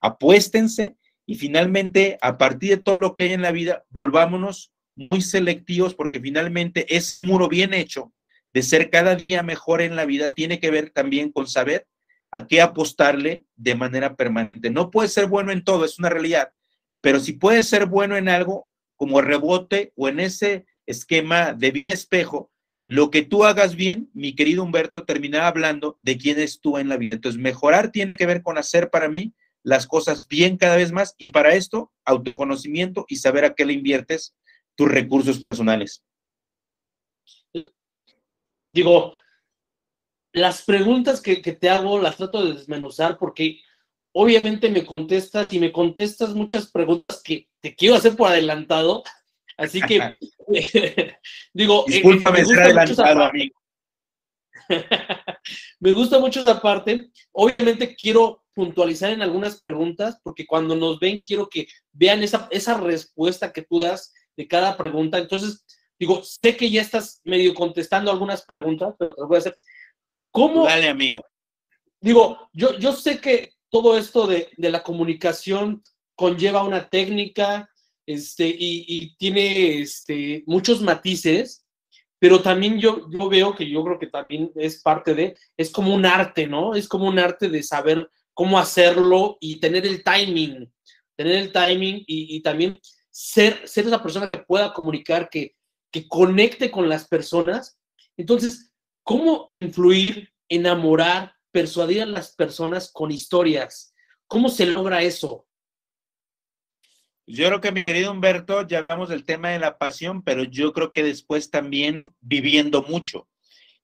apuéstense y finalmente, a partir de todo lo que hay en la vida, volvámonos muy selectivos porque finalmente ese muro bien hecho de ser cada día mejor en la vida tiene que ver también con saber a qué apostarle de manera permanente. No puede ser bueno en todo, es una realidad, pero si puede ser bueno en algo como rebote o en ese esquema de bien espejo, lo que tú hagas bien, mi querido Humberto, terminaba hablando de quién es tú en la vida. Entonces, mejorar tiene que ver con hacer para mí las cosas bien cada vez más y para esto, autoconocimiento y saber a qué le inviertes tus recursos personales. Digo, las preguntas que, te hago las trato de desmenuzar porque obviamente me contestas y me contestas muchas preguntas que te quiero hacer por adelantado Así que, digo, eh, Discúlpame ser adelantado, amigo. me gusta mucho esa parte. Obviamente quiero puntualizar en algunas preguntas, porque cuando nos ven, quiero que vean esa, esa respuesta que tú das de cada pregunta. Entonces, digo, sé que ya estás medio contestando algunas preguntas, pero te voy a hacer. ¿Cómo? Dale, amigo. Digo, yo, yo sé que todo esto de, de la comunicación conlleva una técnica, este, y, tiene este, muchos matices, pero también yo, yo veo que yo creo que también es parte de, es como un arte, ¿no? Es como un arte de saber cómo hacerlo y tener el timing, tener el timing y, también ser, ser esa persona que pueda comunicar, que, que conecte con las personas. Entonces, ¿cómo influir, enamorar, persuadir a las personas con historias? ¿Cómo se logra eso? Yo creo que mi querido Humberto, ya hablamos del tema de la pasión, pero yo creo que después también viviendo mucho.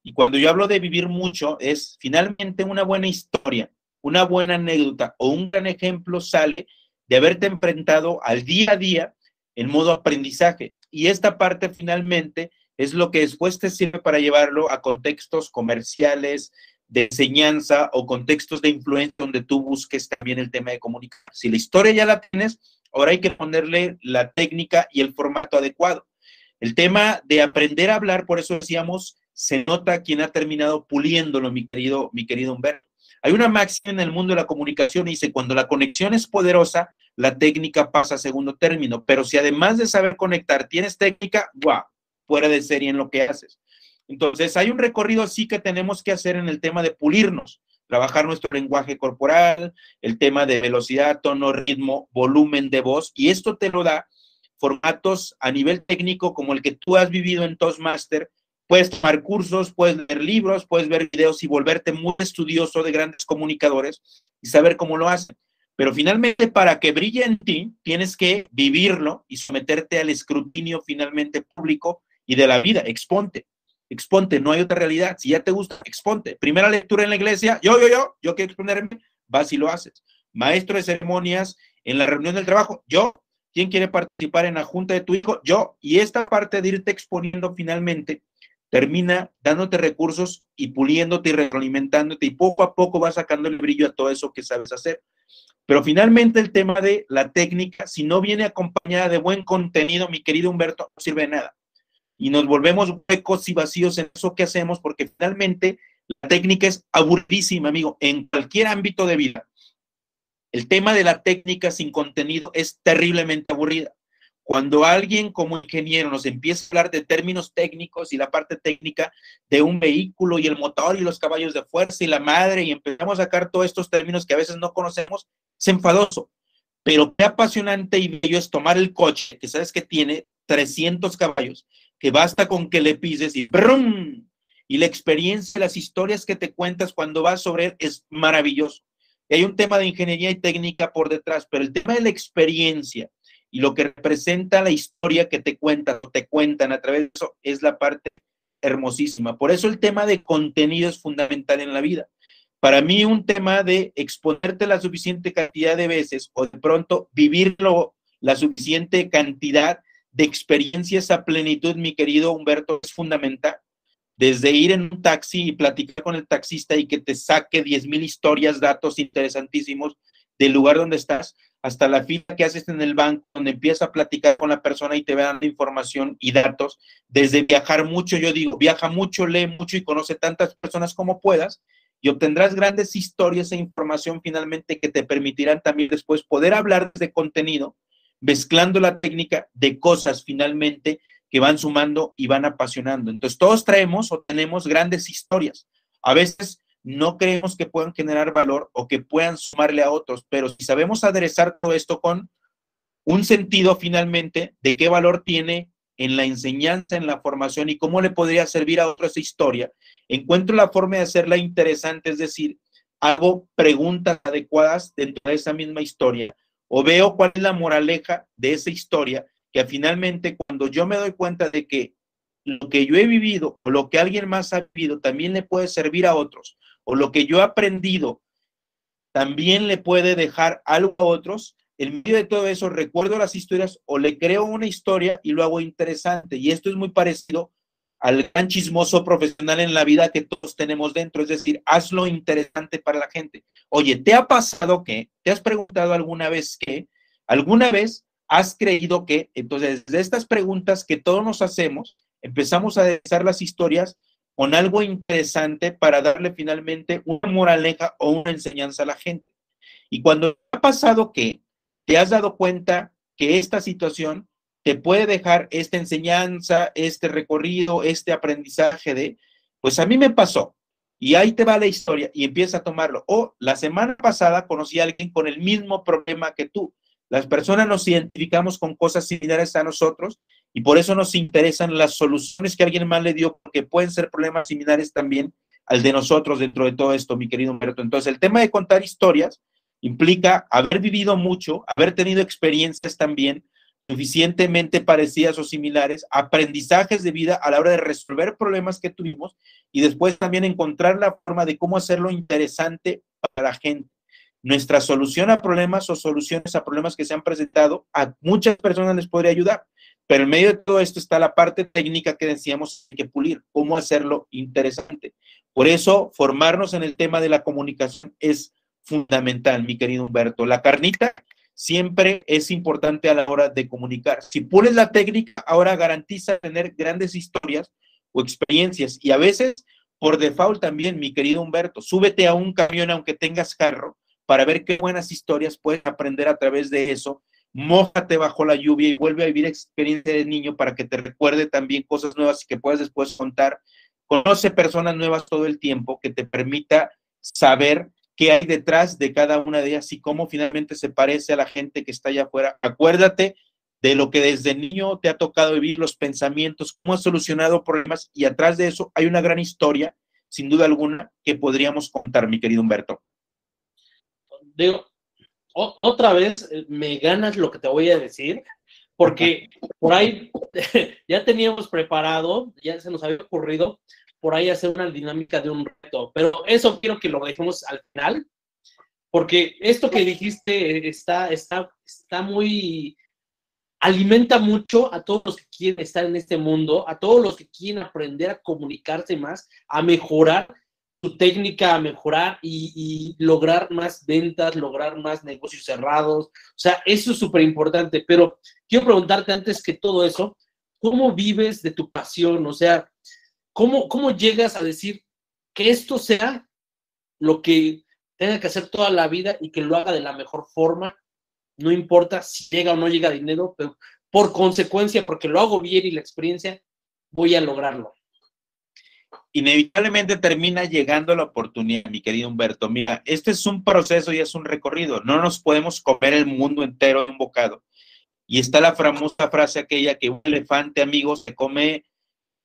Y cuando yo hablo de vivir mucho, es finalmente una buena historia, una buena anécdota o un gran ejemplo sale de haberte enfrentado al día a día en modo aprendizaje. Y esta parte finalmente es lo que después te sirve para llevarlo a contextos comerciales, de enseñanza o contextos de influencia donde tú busques también el tema de comunicación. Si la historia ya la tienes, Ahora hay que ponerle la técnica y el formato adecuado. El tema de aprender a hablar, por eso decíamos, se nota quien ha terminado puliéndolo, mi querido, mi querido Humberto. Hay una máxima en el mundo de la comunicación y dice, cuando la conexión es poderosa, la técnica pasa a segundo término, pero si además de saber conectar tienes técnica, guau, fuera de serie en lo que haces. Entonces, hay un recorrido así que tenemos que hacer en el tema de pulirnos trabajar nuestro lenguaje corporal, el tema de velocidad, tono, ritmo, volumen de voz, y esto te lo da formatos a nivel técnico como el que tú has vivido en Toastmaster. Puedes tomar cursos, puedes leer libros, puedes ver videos y volverte muy estudioso de grandes comunicadores y saber cómo lo hacen. Pero finalmente, para que brille en ti, tienes que vivirlo y someterte al escrutinio finalmente público y de la vida. Exponte exponte, no hay otra realidad. Si ya te gusta, exponte. Primera lectura en la iglesia, yo, yo, yo, yo quiero exponerme, vas y lo haces. Maestro de ceremonias en la reunión del trabajo, yo. ¿Quién quiere participar en la junta de tu hijo? Yo. Y esta parte de irte exponiendo finalmente termina dándote recursos y puliéndote y retroalimentándote y poco a poco vas sacando el brillo a todo eso que sabes hacer. Pero finalmente el tema de la técnica, si no viene acompañada de buen contenido, mi querido Humberto, no sirve de nada y nos volvemos huecos y vacíos en eso que hacemos porque finalmente la técnica es aburridísima, amigo, en cualquier ámbito de vida. El tema de la técnica sin contenido es terriblemente aburrida. Cuando alguien como ingeniero nos empieza a hablar de términos técnicos y la parte técnica de un vehículo y el motor y los caballos de fuerza y la madre y empezamos a sacar todos estos términos que a veces no conocemos, es enfadoso. Pero qué apasionante y bello es tomar el coche, que sabes que tiene 300 caballos, que basta con que le pises y ¡brum! Y la experiencia, las historias que te cuentas cuando vas sobre él es maravilloso. Y hay un tema de ingeniería y técnica por detrás, pero el tema de la experiencia y lo que representa la historia que te cuentan te cuentan a través de eso es la parte hermosísima. Por eso el tema de contenido es fundamental en la vida. Para mí un tema de exponerte la suficiente cantidad de veces o de pronto vivirlo la suficiente cantidad de experiencias a plenitud, mi querido Humberto, es fundamental. Desde ir en un taxi y platicar con el taxista y que te saque 10 mil historias, datos interesantísimos del lugar donde estás, hasta la fila que haces en el banco, donde empiezas a platicar con la persona y te va dando información y datos. Desde viajar mucho, yo digo, viaja mucho, lee mucho y conoce tantas personas como puedas y obtendrás grandes historias e información finalmente que te permitirán también después poder hablar de contenido, mezclando la técnica de cosas finalmente que van sumando y van apasionando. Entonces, todos traemos o tenemos grandes historias. A veces no creemos que puedan generar valor o que puedan sumarle a otros, pero si sabemos aderezar todo esto con un sentido finalmente de qué valor tiene en la enseñanza, en la formación y cómo le podría servir a otros esa historia, encuentro la forma de hacerla interesante, es decir, hago preguntas adecuadas dentro de esa misma historia o veo cuál es la moraleja de esa historia, que finalmente cuando yo me doy cuenta de que lo que yo he vivido o lo que alguien más ha vivido también le puede servir a otros o lo que yo he aprendido también le puede dejar algo a otros, en medio de todo eso recuerdo las historias o le creo una historia y lo hago interesante. Y esto es muy parecido al gran chismoso profesional en la vida que todos tenemos dentro, es decir, hazlo interesante para la gente. Oye, ¿te ha pasado que? ¿Te has preguntado alguna vez que? ¿Alguna vez has creído que? Entonces, de estas preguntas que todos nos hacemos, empezamos a dejar las historias con algo interesante para darle finalmente una moraleja o una enseñanza a la gente. Y cuando ha pasado que te has dado cuenta que esta situación te puede dejar esta enseñanza, este recorrido, este aprendizaje de, pues a mí me pasó. Y ahí te va la historia y empieza a tomarlo. O la semana pasada conocí a alguien con el mismo problema que tú. Las personas nos identificamos con cosas similares a nosotros y por eso nos interesan las soluciones que alguien más le dio, porque pueden ser problemas similares también al de nosotros dentro de todo esto, mi querido Humberto. Entonces, el tema de contar historias implica haber vivido mucho, haber tenido experiencias también suficientemente parecidas o similares, aprendizajes de vida a la hora de resolver problemas que tuvimos y después también encontrar la forma de cómo hacerlo interesante para la gente. Nuestra solución a problemas o soluciones a problemas que se han presentado, a muchas personas les podría ayudar. Pero en medio de todo esto está la parte técnica que decíamos que pulir, cómo hacerlo interesante. Por eso, formarnos en el tema de la comunicación es fundamental, mi querido Humberto. La carnita siempre es importante a la hora de comunicar. Si pules la técnica, ahora garantiza tener grandes historias o experiencias. Y a veces, por default también, mi querido Humberto, súbete a un camión aunque tengas carro para ver qué buenas historias puedes aprender a través de eso mójate bajo la lluvia y vuelve a vivir experiencia de niño para que te recuerde también cosas nuevas y que puedas después contar. Conoce personas nuevas todo el tiempo que te permita saber qué hay detrás de cada una de ellas y cómo finalmente se parece a la gente que está allá afuera. Acuérdate de lo que desde niño te ha tocado vivir, los pensamientos, cómo has solucionado problemas y atrás de eso hay una gran historia, sin duda alguna, que podríamos contar, mi querido Humberto. Otra vez eh, me ganas lo que te voy a decir, porque por ahí ya teníamos preparado, ya se nos había ocurrido por ahí hacer una dinámica de un reto, pero eso quiero que lo dejemos al final, porque esto que dijiste está, está, está muy, alimenta mucho a todos los que quieren estar en este mundo, a todos los que quieren aprender a comunicarse más, a mejorar técnica a mejorar y, lograr más ventas, lograr más negocios cerrados. O sea, eso es súper importante, pero quiero preguntarte antes que todo eso, ¿cómo vives de tu pasión? O sea, ¿cómo, cómo llegas a decir que esto sea lo que tenga que hacer toda la vida y que lo haga de la mejor forma? No importa si llega o no llega dinero, pero por consecuencia, porque lo hago bien y la experiencia, voy a lograrlo. Inevitablemente termina llegando la oportunidad, mi querido Humberto. Mira, este es un proceso y es un recorrido. No nos podemos comer el mundo entero en un bocado. Y está la famosa frase aquella que un elefante, amigo, se come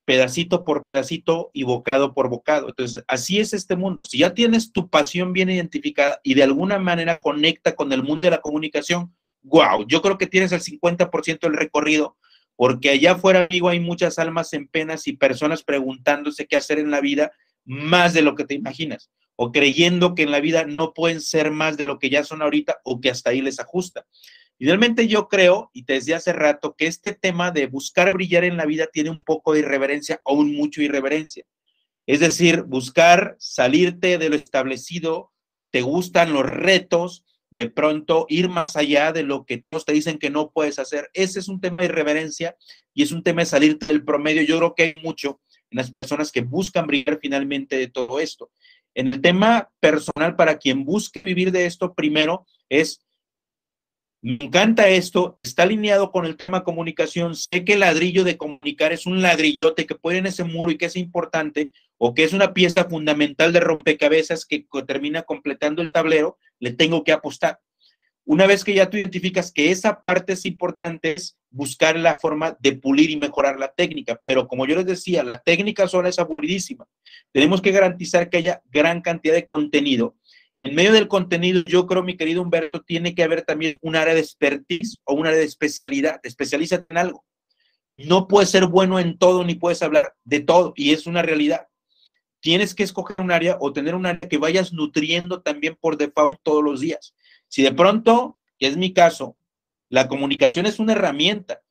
pedacito por pedacito y bocado por bocado. Entonces, así es este mundo. Si ya tienes tu pasión bien identificada y de alguna manera conecta con el mundo de la comunicación, wow, yo creo que tienes el 50% del recorrido, porque allá afuera, amigo, hay muchas almas en penas y personas preguntándose qué hacer en la vida más de lo que te imaginas, o creyendo que en la vida no pueden ser más de lo que ya son ahorita o que hasta ahí les ajusta. Finalmente yo creo, y te decía hace rato, que este tema de buscar brillar en la vida tiene un poco de irreverencia un mucho irreverencia. Es decir, buscar salirte de lo establecido, te gustan los retos, de pronto ir más allá de lo que todos te dicen que no puedes hacer. Ese es un tema de irreverencia y es un tema de salirte del promedio. Yo creo que hay mucho en las personas que buscan brillar finalmente de todo esto. En el tema personal, para quien busque vivir de esto, primero es me encanta esto, está alineado con el tema comunicación. Sé que el ladrillo de comunicar es un ladrillote que puede en ese muro y que es importante, o que es una pieza fundamental de rompecabezas que termina completando el tablero, le tengo que apostar. Una vez que ya tú identificas que esa parte es importante, es buscar la forma de pulir y mejorar la técnica. Pero como yo les decía, la técnica sola es aburridísima. Tenemos que garantizar que haya gran cantidad de contenido en medio del contenido, yo creo, mi querido Humberto, tiene que haber también un área de expertise o un área de especialidad. Especialízate en algo. No puedes ser bueno en todo ni puedes hablar de todo y es una realidad. Tienes que escoger un área o tener un área que vayas nutriendo también por default todos los días. Si de pronto, que es mi caso, la comunicación es una herramienta.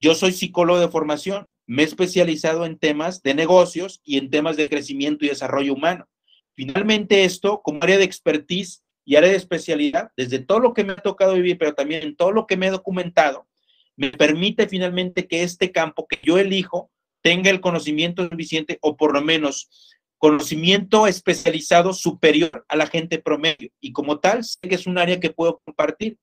Yo soy psicólogo de formación, me he especializado en temas de negocios y en temas de crecimiento y desarrollo humano. Finalmente esto, como área de expertise y área de especialidad, desde todo lo que me ha tocado vivir, pero también en todo lo que me he documentado, me permite finalmente que este campo que yo elijo tenga el conocimiento suficiente o por lo menos conocimiento especializado superior a la gente promedio. Y como tal, sé que es un área que puedo compartir.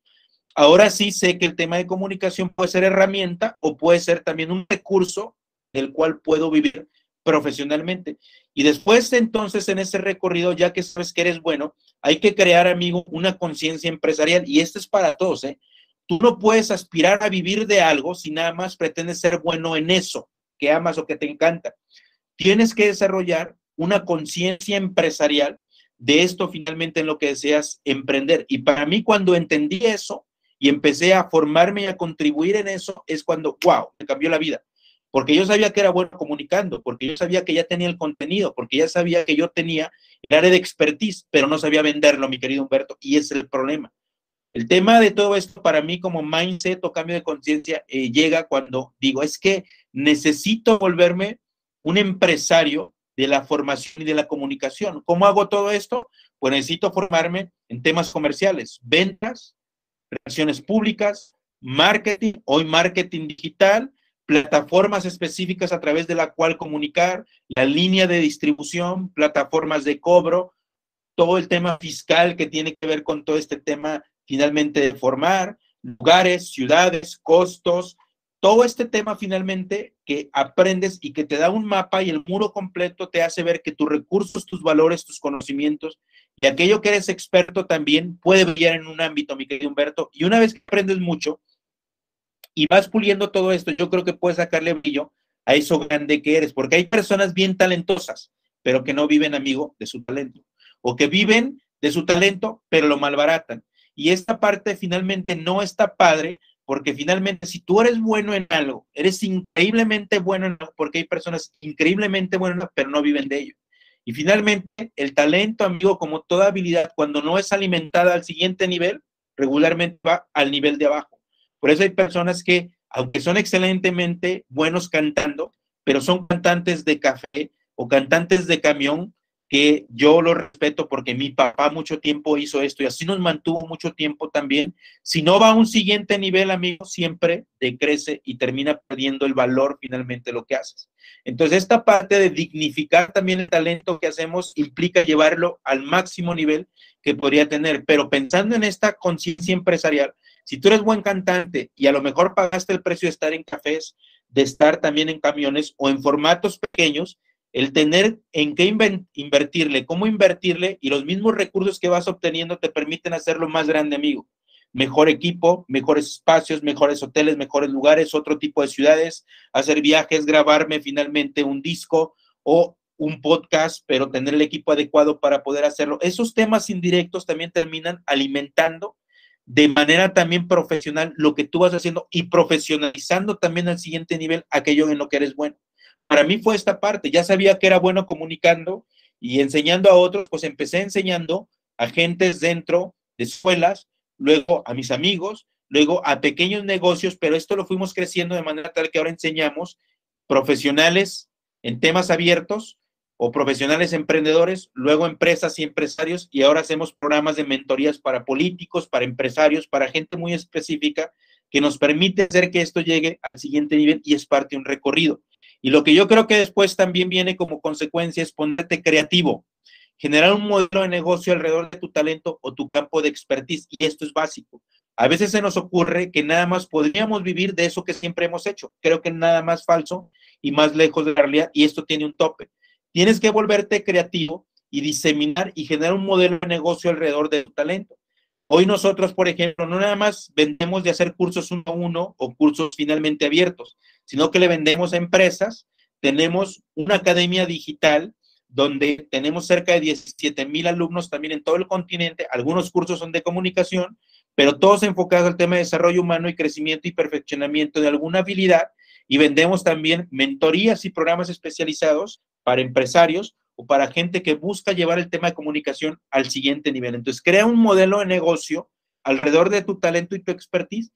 Ahora sí sé que el tema de comunicación puede ser herramienta o puede ser también un recurso del cual puedo vivir profesionalmente. Y después entonces en ese recorrido, ya que sabes que eres bueno, hay que crear, amigo, una conciencia empresarial. Y esto es para todos, ¿eh? Tú no puedes aspirar a vivir de algo si nada más pretendes ser bueno en eso que amas o que te encanta. Tienes que desarrollar una conciencia empresarial de esto finalmente en lo que deseas emprender. Y para mí cuando entendí eso y empecé a formarme y a contribuir en eso, es cuando, wow, me cambió la vida porque yo sabía que era bueno comunicando, porque yo sabía que ya tenía el contenido, porque ya sabía que yo tenía el área de expertise, pero no sabía venderlo, mi querido Humberto, y es el problema. El tema de todo esto para mí como mindset o cambio de conciencia eh, llega cuando digo, es que necesito volverme un empresario de la formación y de la comunicación. ¿Cómo hago todo esto? Pues necesito formarme en temas comerciales, ventas, relaciones públicas, marketing, hoy marketing digital, plataformas específicas a través de la cual comunicar, la línea de distribución, plataformas de cobro, todo el tema fiscal que tiene que ver con todo este tema finalmente de formar, lugares, ciudades, costos, todo este tema finalmente que aprendes y que te da un mapa y el muro completo te hace ver que tus recursos, tus valores, tus conocimientos y aquello que eres experto también puede brillar en un ámbito, mi querido Humberto. Y una vez que aprendes mucho, y vas puliendo todo esto, yo creo que puedes sacarle brillo a eso grande que eres, porque hay personas bien talentosas, pero que no viven, amigo, de su talento, o que viven de su talento, pero lo malbaratan. Y esta parte finalmente no está padre, porque finalmente si tú eres bueno en algo, eres increíblemente bueno en algo, porque hay personas increíblemente buenas, pero no viven de ello. Y finalmente, el talento, amigo, como toda habilidad, cuando no es alimentada al siguiente nivel, regularmente va al nivel de abajo. Por eso hay personas que, aunque son excelentemente buenos cantando, pero son cantantes de café o cantantes de camión, yo lo respeto porque mi papá mucho tiempo hizo esto y así nos mantuvo mucho tiempo también. Si no va a un siguiente nivel, amigo, siempre decrece y termina perdiendo el valor finalmente lo que haces. Entonces, esta parte de dignificar también el talento que hacemos implica llevarlo al máximo nivel que podría tener, pero pensando en esta conciencia empresarial, Si tú eres buen cantante y a lo mejor pagaste el precio de estar en cafés, de estar también en camiones o en formatos pequeños, el tener en qué invertirle, cómo invertirle y los mismos recursos que vas obteniendo te permiten hacerlo más grande, amigo. Mejor equipo, mejores espacios, mejores hoteles, mejores lugares, otro tipo de ciudades, hacer viajes, grabarme finalmente un disco o un podcast, pero tener el equipo adecuado para poder hacerlo. Esos temas indirectos también terminan alimentando de manera también profesional lo que tú vas haciendo y profesionalizando también al siguiente nivel aquello en lo que eres bueno para mí fue esta parte. Ya sabía que era bueno comunicando y enseñando a otros, pues empecé enseñando a gentes dentro de escuelas, luego a mis amigos, luego a pequeños negocios, pero esto lo fuimos creciendo de manera tal que ahora enseñamos profesionales en temas abiertos o profesionales emprendedores, luego empresas y empresarios, y ahora hacemos programas de mentorías para políticos, para empresarios, para gente muy específica que nos permite hacer que esto llegue al siguiente nivel y es parte de un recorrido. Y lo que yo creo que después también viene como consecuencia es ponerte creativo, generar un modelo de negocio alrededor de tu talento o tu campo de expertise. Y esto es básico. A veces se nos ocurre que nada más podríamos vivir de eso que siempre hemos hecho. Creo que nada más falso y más lejos de la realidad. Y esto tiene un tope. Tienes que volverte creativo y diseminar y generar un modelo de negocio alrededor de tu talento. Hoy nosotros, por ejemplo, no nada más vendemos de hacer cursos uno a uno o cursos finalmente abiertos, sino que le vendemos a empresas. Tenemos una academia digital donde tenemos cerca de 17 mil alumnos también en todo el continente. Algunos cursos son de comunicación, pero todos enfocados al tema de desarrollo humano y crecimiento y perfeccionamiento de alguna habilidad. Y vendemos también mentorías y programas especializados para empresarios o para gente que busca llevar el tema de comunicación al siguiente nivel. Entonces, crea un modelo de negocio alrededor de tu talento y tu expertise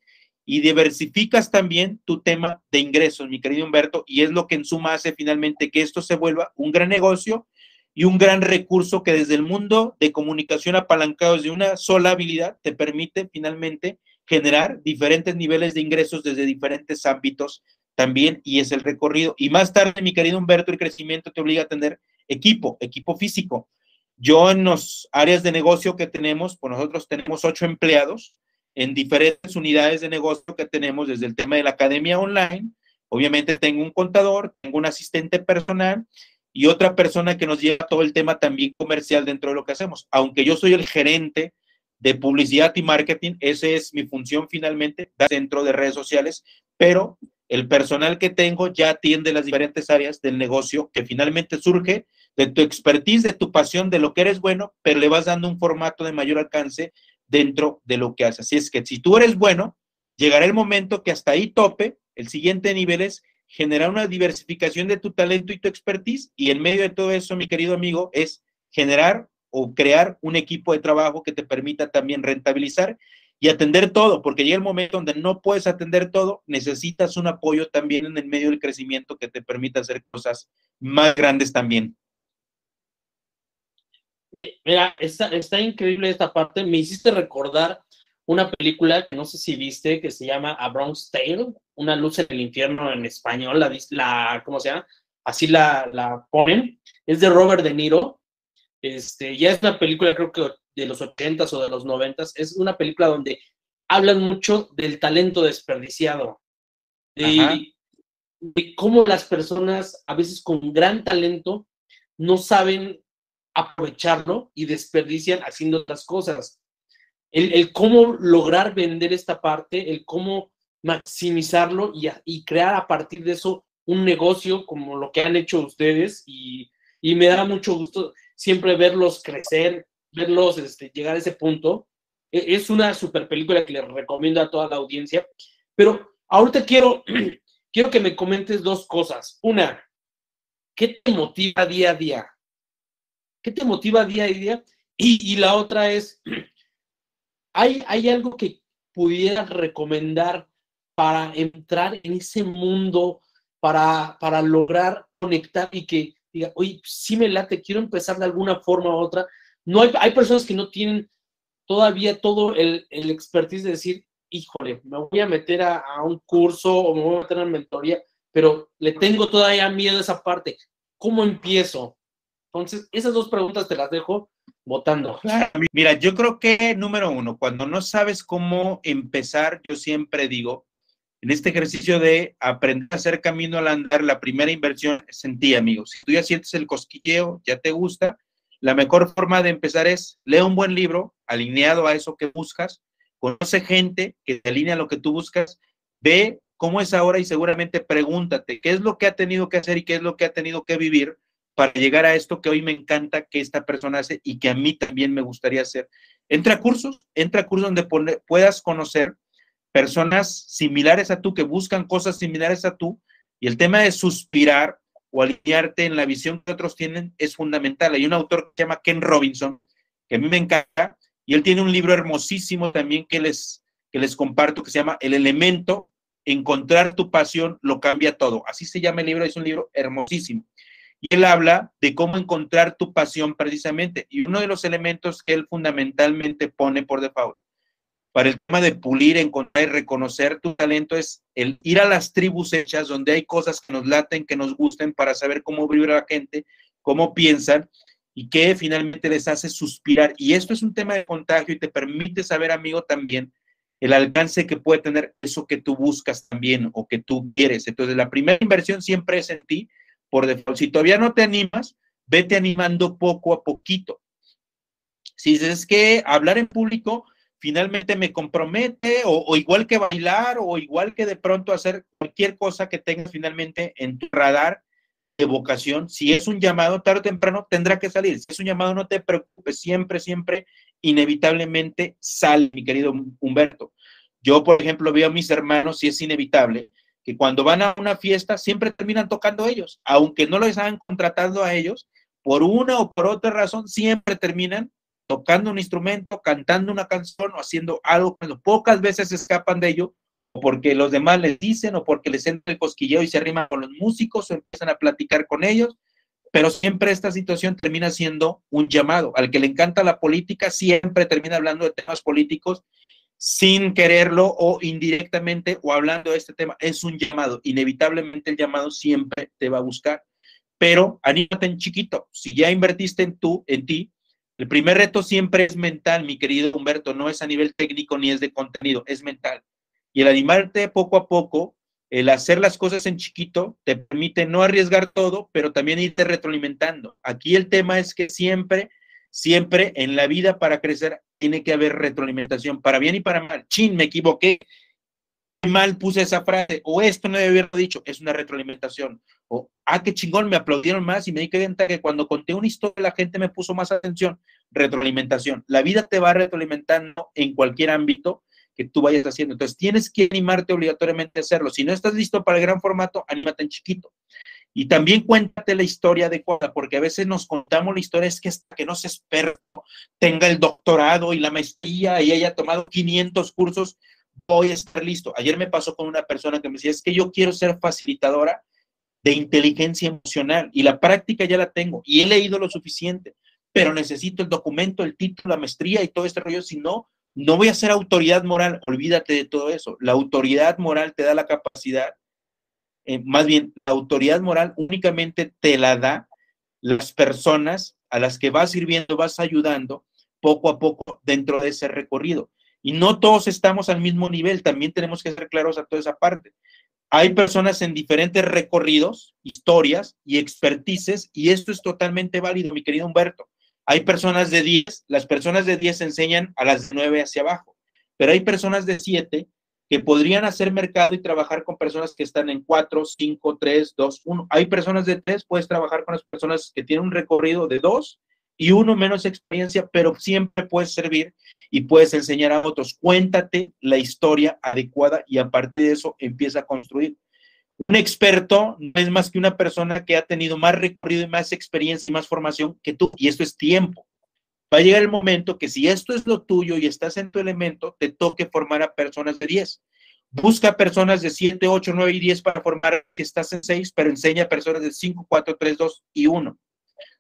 y diversificas también tu tema de ingresos, mi querido Humberto, y es lo que en suma hace finalmente que esto se vuelva un gran negocio y un gran recurso que desde el mundo de comunicación apalancados de una sola habilidad te permite finalmente generar diferentes niveles de ingresos desde diferentes ámbitos también, y es el recorrido. Y más tarde, mi querido Humberto, el crecimiento te obliga a tener equipo, equipo físico. Yo en las áreas de negocio que tenemos, pues nosotros tenemos ocho empleados en diferentes unidades de negocio que tenemos desde el tema de la academia online. Obviamente tengo un contador, tengo un asistente personal y otra persona que nos lleva todo el tema también comercial dentro de lo que hacemos. Aunque yo soy el gerente de publicidad y marketing, esa es mi función finalmente dentro de redes sociales, pero el personal que tengo ya atiende las diferentes áreas del negocio que finalmente surge de tu expertise, de tu pasión, de lo que eres bueno, pero le vas dando un formato de mayor alcance dentro de lo que haces. Así es que si tú eres bueno, llegará el momento que hasta ahí tope, el siguiente nivel es generar una diversificación de tu talento y tu expertise y en medio de todo eso, mi querido amigo, es generar o crear un equipo de trabajo que te permita también rentabilizar y atender todo, porque llega el momento donde no puedes atender todo, necesitas un apoyo también en el medio del crecimiento que te permita hacer cosas más grandes también. Mira, está, está increíble esta parte. Me hiciste recordar una película que no sé si viste, que se llama A Bronx Tale, Una luz en el infierno en español, la, la ¿cómo se llama? Así la, la ponen. Es de Robert De Niro. Este, ya es una película, creo que de los 80s o de los 90s. Es una película donde hablan mucho del talento desperdiciado. De, de cómo las personas, a veces con gran talento, no saben aprovecharlo y desperdician haciendo otras cosas. El, cómo lograr vender esta parte, el cómo maximizarlo y, y, crear a partir de eso un negocio como lo que han hecho ustedes y, y me da mucho gusto siempre verlos crecer, verlos este, llegar a ese punto. E, es una super película que les recomiendo a toda la audiencia, pero ahorita quiero, quiero que me comentes dos cosas. Una, ¿qué te motiva día a día? ¿Qué te motiva día a día? Y, la otra es, ¿hay, ¿hay algo que pudieras recomendar para entrar en ese mundo, para, para lograr conectar y que diga, oye, sí me late, quiero empezar de alguna forma u otra? No hay, hay personas que no tienen todavía todo el, el expertise de decir, híjole, me voy a meter a, a, un curso o me voy a meter a mentoría, pero le tengo todavía miedo a esa parte. ¿Cómo empiezo? Entonces, esas dos preguntas te las dejo votando. Mira, yo creo que número uno, cuando no sabes cómo empezar, yo siempre digo, en este ejercicio de aprender a hacer camino al andar, la primera inversión es en ti, amigo. Si tú ya sientes el cosquilleo, ya te gusta, la mejor forma de empezar es lee un buen libro alineado a eso que buscas, conoce gente que te alinea a lo que tú buscas, ve cómo es ahora y seguramente pregúntate qué es lo que ha tenido que hacer y qué es lo que ha tenido que vivir para llegar a esto que hoy me encanta que esta persona hace y que a mí también me gustaría hacer. Entra a cursos, entra a cursos donde puedas conocer personas similares a tú, que buscan cosas similares a tú, y el tema de suspirar o alinearte en la visión que otros tienen es fundamental. Hay un autor que se llama Ken Robinson, que a mí me encanta, y él tiene un libro hermosísimo también que les, que les comparto, que se llama El elemento, encontrar tu pasión lo cambia todo. Así se llama el libro, es un libro hermosísimo. Y él habla de cómo encontrar tu pasión precisamente. Y uno de los elementos que él fundamentalmente pone por default para el tema de pulir, encontrar y reconocer tu talento es el ir a las tribus hechas donde hay cosas que nos laten, que nos gusten para saber cómo vibra la gente, cómo piensan y qué finalmente les hace suspirar. Y esto es un tema de contagio y te permite saber, amigo, también el alcance que puede tener eso que tú buscas también o que tú quieres. Entonces, la primera inversión siempre es en ti. Por default, si todavía no te animas, vete animando poco a poquito. Si dices que hablar en público finalmente me compromete o, igual que bailar o igual que de pronto hacer cualquier cosa que tengas finalmente en tu radar de vocación, si es un llamado tarde o temprano tendrá que salir, si es un llamado no te preocupes, siempre, siempre, inevitablemente sale, mi querido Humberto. Yo, por ejemplo, veo a mis hermanos y es inevitable que cuando van a una fiesta siempre terminan tocando ellos, aunque no los hayan contratado a ellos, por una o por otra razón, siempre terminan tocando un instrumento, cantando una canción o haciendo algo cuando pocas veces escapan de ello, o porque los demás les dicen, o porque les entra el cosquilleo y se arriman con los músicos o empiezan a platicar con ellos, pero siempre esta situación termina siendo un llamado. Al que le encanta la política, siempre termina hablando de temas políticos sin quererlo o indirectamente o hablando de este tema. Es un llamado. Inevitablemente el llamado siempre te va a buscar. Pero anímate en chiquito. Si ya invertiste en tú, en ti, el primer reto siempre es mental, mi querido Humberto, no es a nivel técnico ni es de contenido, es mental. Y el animarte poco a poco, el hacer las cosas en chiquito, te permite no arriesgar todo, pero también irte retroalimentando. Aquí el tema es que siempre, siempre en la vida para crecer tiene que haber retroalimentación, para bien y para mal. Chin, me equivoqué, mal puse esa frase, o esto no debe haberlo dicho, es una retroalimentación. O, ah, qué chingón, me aplaudieron más y me di cuenta que cuando conté una historia la gente me puso más atención. Retroalimentación. La vida te va retroalimentando en cualquier ámbito que tú vayas haciendo. Entonces tienes que animarte obligatoriamente a hacerlo. Si no estás listo para el gran formato, anímate en chiquito. Y también cuéntate la historia adecuada, porque a veces nos contamos la historia, es que hasta que no se experto, tenga el doctorado y la maestría y haya tomado 500 cursos, voy a estar listo. Ayer me pasó con una persona que me decía, es que yo quiero ser facilitadora de inteligencia emocional y la práctica ya la tengo y he leído lo suficiente, pero necesito el documento, el título, la maestría y todo este rollo, si no, no voy a ser autoridad moral, olvídate de todo eso. La autoridad moral te da la capacidad, eh, más bien, la autoridad moral únicamente te la da las personas a las que vas sirviendo, vas ayudando poco a poco dentro de ese recorrido. Y no todos estamos al mismo nivel, también tenemos que ser claros a toda esa parte. Hay personas en diferentes recorridos, historias y expertices, y esto es totalmente válido, mi querido Humberto. Hay personas de 10, las personas de 10 enseñan a las 9 hacia abajo, pero hay personas de 7 que podrían hacer mercado y trabajar con personas que están en 4, 5, 3, 2, 1. Hay personas de 3, puedes trabajar con las personas que tienen un recorrido de 2 y uno menos experiencia, pero siempre puedes servir y puedes enseñar a otros. Cuéntate la historia adecuada y a partir de eso empieza a construir. Un experto no es más que una persona que ha tenido más recorrido y más experiencia y más formación que tú, y esto es tiempo. Va a llegar el momento que si esto es lo tuyo y estás en tu elemento, te toque formar a personas de 10. Busca personas de 7, 8, 9 y 10 para formar que estás en 6, pero enseña a personas de 5, 4, 3, 2 y 1.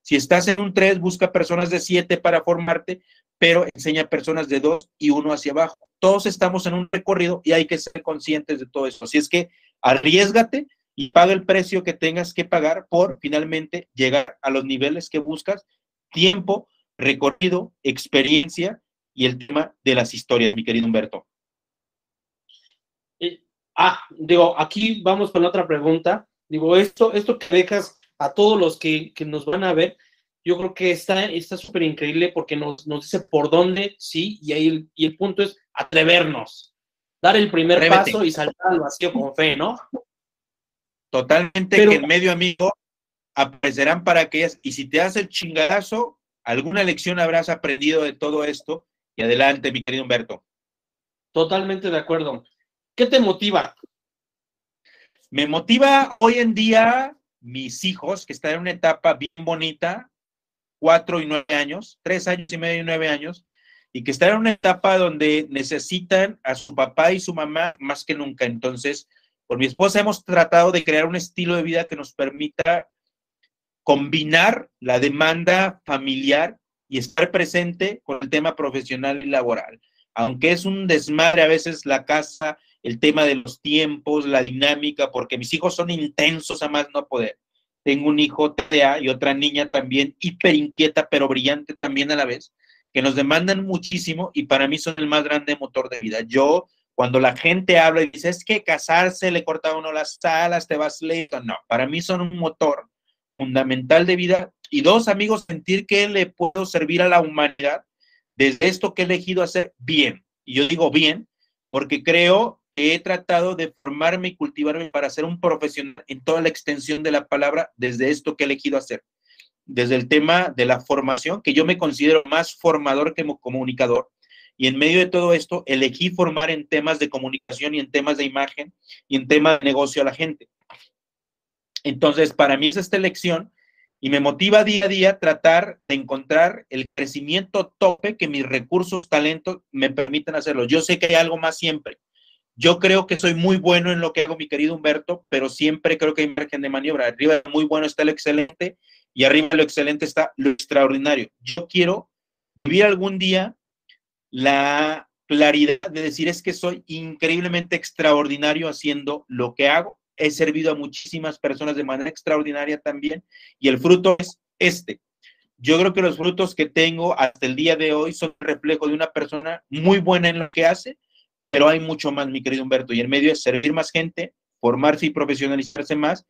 Si estás en un 3, busca personas de 7 para formarte, pero enseña personas de 2 y 1 hacia abajo. Todos estamos en un recorrido y hay que ser conscientes de todo eso. Así es que arriesgate y paga el precio que tengas que pagar por finalmente llegar a los niveles que buscas. Tiempo, recorrido, experiencia y el tema de las historias, mi querido Humberto. Ah, digo, aquí vamos con otra pregunta. Digo, esto, esto que dejas a todos los que, nos van a ver, yo creo que está súper increíble porque nos, dice por dónde, sí, y ahí el, y el punto es atrevernos, dar el primer paso y saltar al vacío con fe, ¿no? Totalmente que en medio amigo aparecerán para aquellas, y si te das el chingadazo, alguna lección habrás aprendido de todo esto, y adelante, mi querido Humberto. Totalmente de acuerdo. ¿Qué te motiva? Me motiva hoy en día mis hijos, que están en una etapa bien bonita, cuatro y nueve años, tres años y medio y nueve años, y que están en una etapa donde necesitan a su papá y su mamá más que nunca. Entonces, por mi esposa hemos tratado de crear un estilo de vida que nos permita combinar la demanda familiar y estar presente con el tema profesional y laboral. Aunque es un desmadre a veces la casa, el tema de los tiempos, la dinámica, porque mis hijos son intensos a más no poder. Tengo un hijo TDA y otra niña también hiper inquieta, pero brillante también a la vez, que nos demandan muchísimo y para mí son el más grande motor de vida. Yo, cuando la gente habla y dice, es que casarse le corta a uno las alas, te vas lento, no, para mí son un motor fundamental de vida. Y dos, amigos, sentir que le puedo servir a la humanidad desde esto que he elegido hacer bien. Y yo digo bien, porque creo he tratado de formarme y cultivarme para ser un profesional en toda la extensión de la palabra desde esto que he elegido hacer. Desde el tema de la formación, que yo me considero más formador que comunicador. Y en medio de todo esto, elegí formar en temas de comunicación y en temas de imagen y en temas de negocio a la gente. Entonces, para mí es esta elección y me motiva día a día tratar de encontrar el crecimiento tope que mis recursos, talentos me permiten hacerlo. Yo sé que hay algo más siempre yo creo que soy muy bueno en lo que hago, mi querido Humberto, pero siempre creo que hay margen de maniobra. Arriba de muy bueno está lo excelente y arriba de lo excelente está lo extraordinario. Yo quiero vivir algún día la claridad de decir es que soy increíblemente extraordinario haciendo lo que hago. He servido a muchísimas personas de manera extraordinaria también y el fruto es este. Yo creo que los frutos que tengo hasta el día de hoy son reflejo de una persona muy buena en lo que hace pero hay mucho más, mi querido Humberto, y el medio es servir más gente, formarse y profesionalizarse más.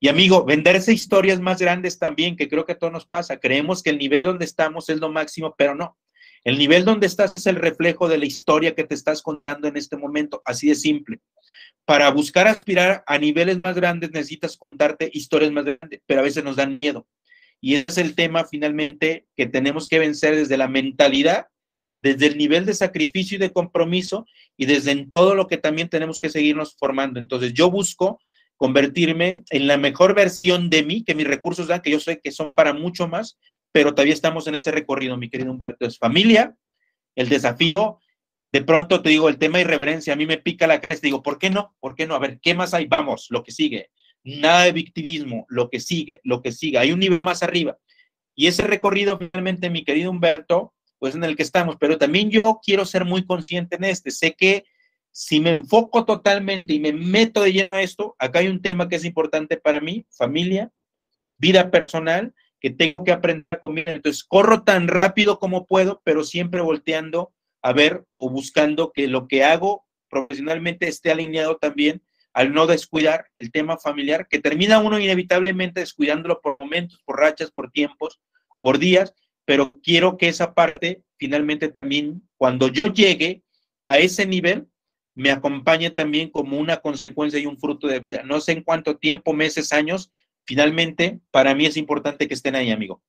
Y amigo, venderse historias más grandes también, que creo que a todos nos pasa. Creemos que el nivel donde estamos es lo máximo, pero no. El nivel donde estás es el reflejo de la historia que te estás contando en este momento, así de simple. Para buscar aspirar a niveles más grandes necesitas contarte historias más grandes, pero a veces nos dan miedo. Y ese es el tema finalmente que tenemos que vencer desde la mentalidad desde el nivel de sacrificio y de compromiso y desde en todo lo que también tenemos que seguirnos formando. Entonces yo busco convertirme en la mejor versión de mí que mis recursos dan, que yo sé que son para mucho más, pero todavía estamos en ese recorrido, mi querido Humberto. Es familia, el desafío. De pronto te digo, el tema de irreverencia, a mí me pica la cabeza, digo, ¿por qué no? ¿Por qué no? A ver, ¿qué más hay? Vamos, lo que sigue. Nada de victimismo, lo que sigue, lo que sigue. Hay un nivel más arriba. Y ese recorrido, finalmente, mi querido Humberto, pues en el que estamos, pero también yo quiero ser muy consciente en este. Sé que si me enfoco totalmente y me meto de lleno a esto, acá hay un tema que es importante para mí, familia, vida personal, que tengo que aprender a comer. Entonces, corro tan rápido como puedo, pero siempre volteando a ver o buscando que lo que hago profesionalmente esté alineado también al no descuidar el tema familiar, que termina uno inevitablemente descuidándolo por momentos, por rachas, por tiempos, por días, pero quiero que esa parte finalmente también, cuando yo llegue a ese nivel, me acompañe también como una consecuencia y un fruto de. No sé en cuánto tiempo, meses, años, finalmente, para mí es importante que estén ahí, amigo.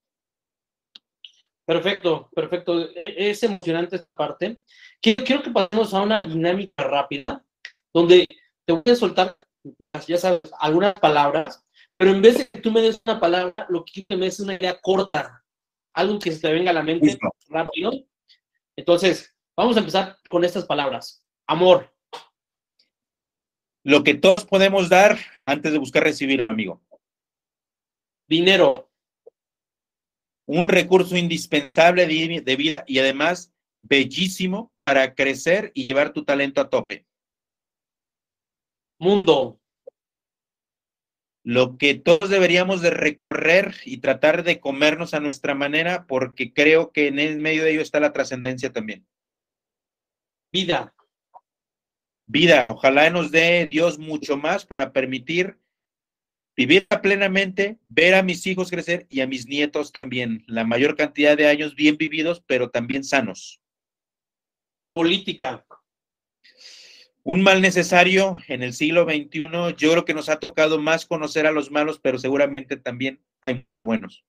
Perfecto, perfecto. Es emocionante esta parte. Quiero que pasemos a una dinámica rápida, donde te voy a soltar, ya sabes, algunas palabras, pero en vez de que tú me des una palabra, lo que me des una idea corta, algo que se te venga a la mente rápido. Entonces, vamos a empezar con estas palabras. Amor. Lo que todos podemos dar antes de buscar recibir, amigo. Dinero. Un recurso indispensable de vida y además bellísimo para crecer y llevar tu talento a tope. Mundo. lo que todos deberíamos de recorrer y tratar de comernos a nuestra manera, porque creo que en el medio de ello está la trascendencia también. Vida. Vida, ojalá nos dé Dios mucho más para permitir vivirla plenamente, ver a mis hijos crecer y a mis nietos también, la mayor cantidad de años bien vividos, pero también sanos. Política un mal necesario en el siglo XXI. Yo creo que nos ha tocado más conocer a los malos, pero seguramente también hay buenos.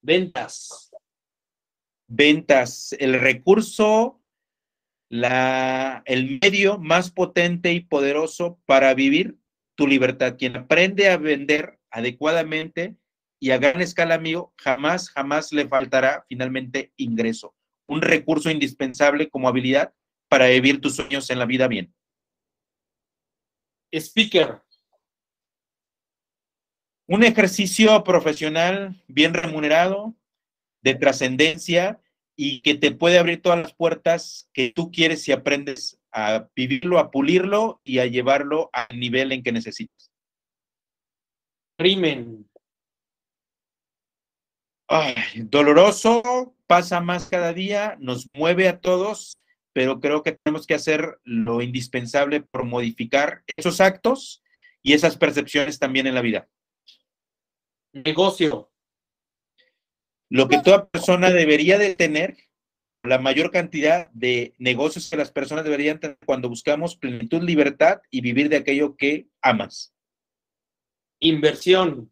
Ventas. Ventas, el recurso, la, el medio más potente y poderoso para vivir tu libertad. Quien aprende a vender adecuadamente y a gran escala, amigo, jamás, jamás le faltará finalmente ingreso. Un recurso indispensable como habilidad para vivir tus sueños en la vida bien. Speaker. Un ejercicio profesional bien remunerado, de trascendencia y que te puede abrir todas las puertas que tú quieres si aprendes a vivirlo, a pulirlo y a llevarlo al nivel en que necesitas. Crimen. Ay, doloroso, pasa más cada día, nos mueve a todos pero creo que tenemos que hacer lo indispensable por modificar esos actos y esas percepciones también en la vida. Negocio. Lo que toda persona debería de tener, la mayor cantidad de negocios que las personas deberían tener cuando buscamos plenitud, libertad y vivir de aquello que amas. Inversión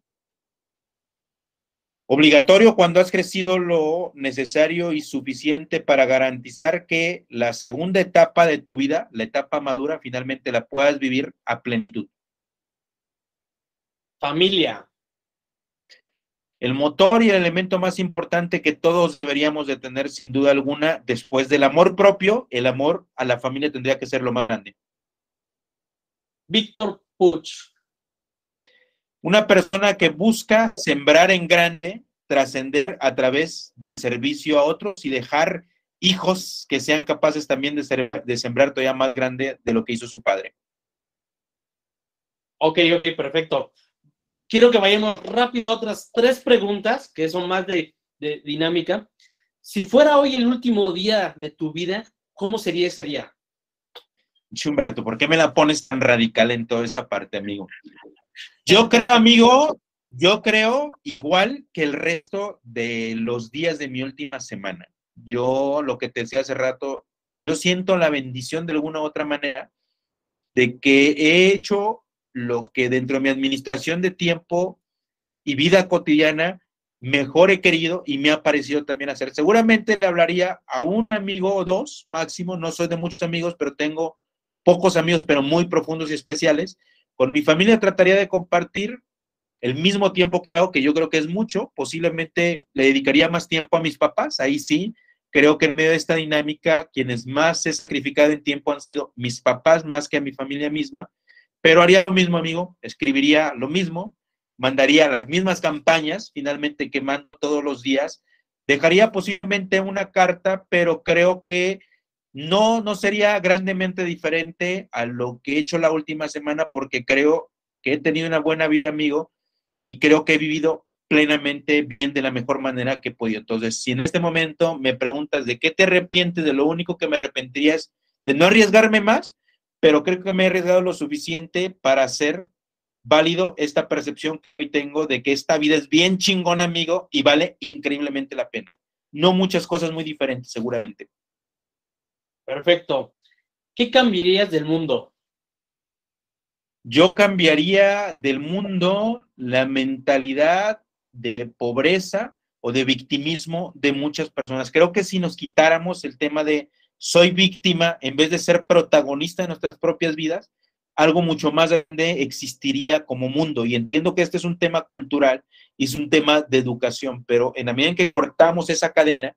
obligatorio cuando has crecido lo necesario y suficiente para garantizar que la segunda etapa de tu vida, la etapa madura, finalmente la puedas vivir a plenitud. Familia. El motor y el elemento más importante que todos deberíamos de tener sin duda alguna, después del amor propio, el amor a la familia tendría que ser lo más grande. Víctor Puch. Una persona que busca sembrar en grande, trascender a través del servicio a otros y dejar hijos que sean capaces también de, ser, de sembrar todavía más grande de lo que hizo su padre. Ok, ok, perfecto. Quiero que vayamos rápido a otras tres preguntas que son más de, dinámica. Si fuera hoy el último día de tu vida, ¿cómo sería ese día? Chumberto, ¿por qué me la pones tan radical en toda esa parte, amigo? Yo creo, amigo, yo creo igual que el resto de los días de mi última semana. Yo, lo que te decía hace rato, yo siento la bendición de alguna u otra manera de que he hecho lo que dentro de mi administración de tiempo y vida cotidiana mejor he querido y me ha parecido también hacer. Seguramente le hablaría a un amigo o dos máximo, no soy de muchos amigos, pero tengo pocos amigos, pero muy profundos y especiales, con mi familia trataría de compartir el mismo tiempo que hago, que yo creo que es mucho, posiblemente le dedicaría más tiempo a mis papás, ahí sí, creo que en medio de esta dinámica, quienes más se sacrificado en tiempo han sido mis papás más que a mi familia misma, pero haría lo mismo, amigo, escribiría lo mismo, mandaría las mismas campañas, finalmente que mando todos los días, dejaría posiblemente una carta, pero creo que no, no sería grandemente diferente a lo que he hecho la última semana porque creo que he tenido una buena vida, amigo, y creo que he vivido plenamente bien de la mejor manera que he podido. Entonces, si en este momento me preguntas de qué te arrepientes, de lo único que me arrepentiría es de no arriesgarme más, pero creo que me he arriesgado lo suficiente para hacer válido esta percepción que hoy tengo de que esta vida es bien chingón, amigo, y vale increíblemente la pena. No muchas cosas muy diferentes, seguramente. Perfecto. ¿Qué cambiarías del mundo? Yo cambiaría del mundo la mentalidad de pobreza o de victimismo de muchas personas. Creo que si nos quitáramos el tema de soy víctima en vez de ser protagonista de nuestras propias vidas, algo mucho más grande existiría como mundo. Y entiendo que este es un tema cultural y es un tema de educación, pero en la medida en que cortamos esa cadena,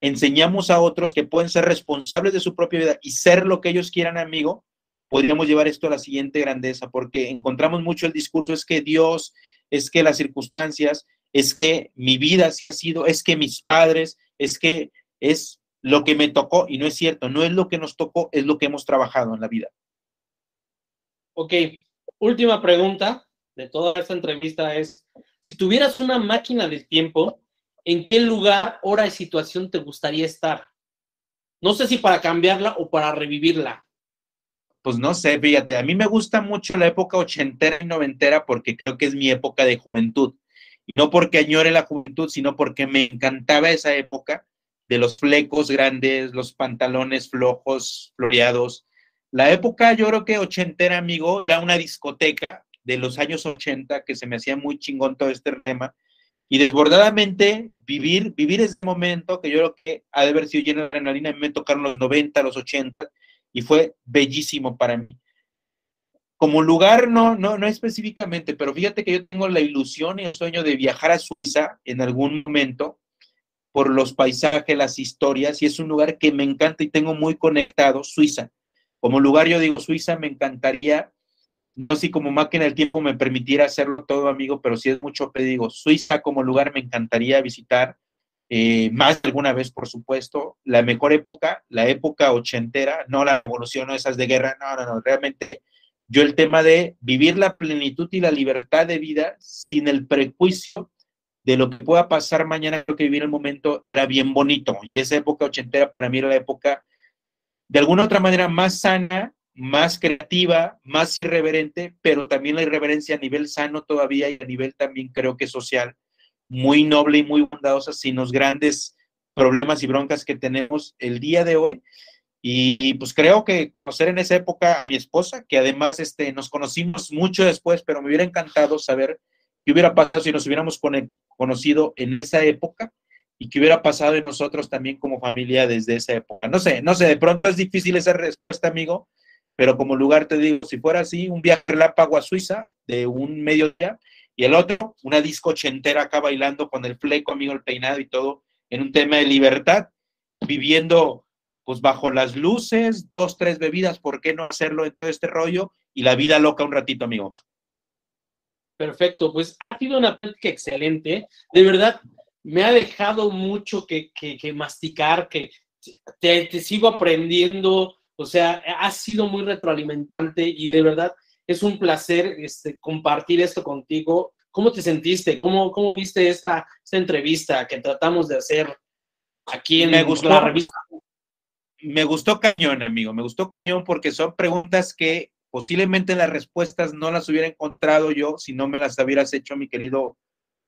enseñamos a otros que pueden ser responsables de su propia vida y ser lo que ellos quieran, amigo, podríamos llevar esto a la siguiente grandeza, porque encontramos mucho el discurso, es que Dios, es que las circunstancias, es que mi vida ha sido, es que mis padres, es que es lo que me tocó, y no es cierto, no es lo que nos tocó, es lo que hemos trabajado en la vida. Ok, última pregunta. de toda esta entrevista es, si tuvieras una máquina del tiempo, ¿en qué lugar, hora y situación te gustaría estar? No sé si para cambiarla o para revivirla. Pues no sé, fíjate, a mí me gusta mucho la época ochentera y noventera porque creo que es mi época de juventud. Y no porque añore la juventud, sino porque me encantaba esa época de los flecos grandes, los pantalones flojos, floreados. La época, yo creo que ochentera, amigo, era una discoteca de los años 80 que se me hacía muy chingón todo este tema. Y desbordadamente vivir, vivir ese momento que yo creo que ha de haber sido lleno de adrenalina, me tocaron los 90, los 80 y fue bellísimo para mí. Como lugar, no, no, no específicamente, pero fíjate que yo tengo la ilusión y el sueño de viajar a Suiza en algún momento por los paisajes, las historias, y es un lugar que me encanta y tengo muy conectado, Suiza. Como lugar, yo digo, Suiza me encantaría, no sé si como máquina del tiempo me permitiera hacerlo todo, amigo, pero si es mucho digo, Suiza como lugar me encantaría visitar, eh, más de alguna vez, por supuesto, la mejor época, la época ochentera, no la revolución, no esas de guerra, no, no, no, realmente yo el tema de vivir la plenitud y la libertad de vida sin el prejuicio de lo que pueda pasar mañana, creo que vivir el momento era bien bonito. Y esa época ochentera para mí era la época, de alguna otra manera, más sana, más creativa, más irreverente, pero también la irreverencia a nivel sano todavía y a nivel también creo que social, muy noble y muy bondadosa, sin los grandes problemas y broncas que tenemos el día de hoy. Y, pues creo que conocer en esa época a mi esposa, que además este, nos conocimos mucho después, pero me hubiera encantado saber qué hubiera pasado si nos hubiéramos conocido en esa época y que hubiera pasado en nosotros también como familia desde esa época. No sé, no sé, de pronto es difícil esa respuesta, amigo, pero como lugar te digo, si fuera así, un viaje relámpago a Suiza de un mediodía y el otro, una disco ochentera acá bailando con el fleco, amigo, el peinado y todo, en un tema de libertad, viviendo pues bajo las luces, dos, tres bebidas, ¿por qué no hacerlo en todo este rollo? Y la vida loca un ratito, amigo. Perfecto, pues ha sido una práctica excelente. De verdad, me ha dejado mucho que, masticar, que te, sigo aprendiendo. O sea, ha sido muy retroalimentante y de verdad es un placer este, compartir esto contigo. ¿Cómo te sentiste? ¿Cómo, cómo viste esta, esta entrevista que tratamos de hacer aquí en me gustó, la revista? Me gustó cañón, amigo. Me gustó cañón porque son preguntas que Posiblemente las respuestas no las hubiera encontrado yo si no me las hubieras hecho, mi querido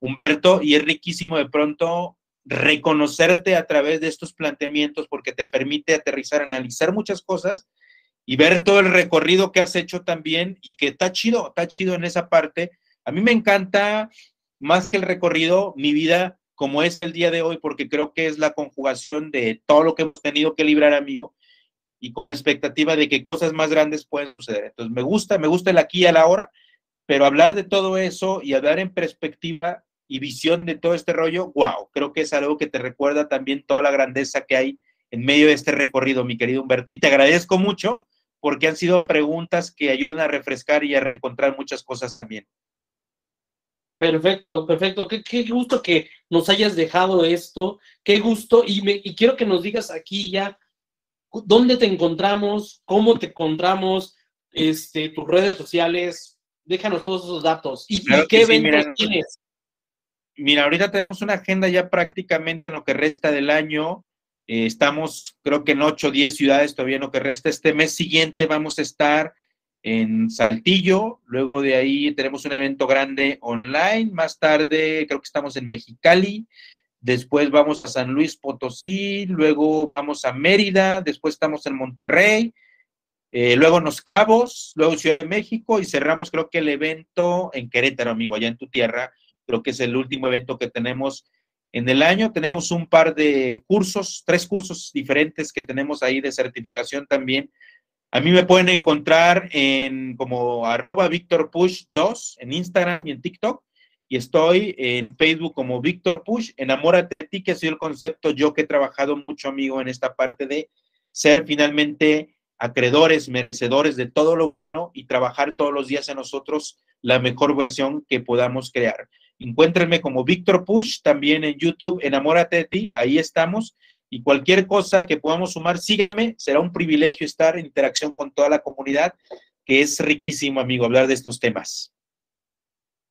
Humberto, y es riquísimo de pronto reconocerte a través de estos planteamientos porque te permite aterrizar, analizar muchas cosas y ver todo el recorrido que has hecho también y que está chido, está chido en esa parte. A mí me encanta más que el recorrido, mi vida como es el día de hoy, porque creo que es la conjugación de todo lo que hemos tenido que librar, amigo, y con expectativa de que cosas más grandes pueden suceder. Entonces, me gusta, me gusta el aquí y el ahora, pero hablar de todo eso y hablar en perspectiva y visión de todo este rollo, wow, creo que es algo que te recuerda también toda la grandeza que hay en medio de este recorrido, mi querido Humberto. Te agradezco mucho porque han sido preguntas que ayudan a refrescar y a reencontrar muchas cosas también. Perfecto, perfecto. Qué, qué, gusto que nos hayas dejado esto. Qué gusto. Y, me, y quiero que nos digas aquí ya ¿Dónde te encontramos? ¿Cómo te encontramos? Este, tus redes sociales. Déjanos todos esos datos. ¿Y, qué eventos tienes? Mira, ahorita tenemos una agenda ya prácticamente en lo que resta del año. Eh, estamos, creo que en 8 o 10 ciudades todavía en lo que resta. Este mes siguiente vamos a estar en Saltillo. Luego de ahí tenemos un evento grande online. Más tarde creo que estamos en Mexicali después vamos a San Luis Potosí, luego vamos a Mérida, después estamos en Monterrey, eh, luego Nos Cabos, luego Ciudad de México y cerramos creo que el evento en Querétaro, amigo, allá en tu tierra, creo que es el último evento que tenemos en el año. Tenemos un par de cursos, tres cursos diferentes que tenemos ahí de certificación también. A mí me pueden encontrar en como arroba Víctor Push 2 en Instagram y en TikTok y estoy en Facebook como Víctor Push, enamórate de ti, que sido el concepto yo que he trabajado mucho, amigo, en esta parte de ser finalmente acreedores, merecedores de todo lo bueno y trabajar todos los días en nosotros la mejor versión que podamos crear. Encuéntrenme como Víctor Push también en YouTube, enamórate de ti, ahí estamos. Y cualquier cosa que podamos sumar, sígueme, será un privilegio estar en interacción con toda la comunidad, que es riquísimo, amigo, hablar de estos temas.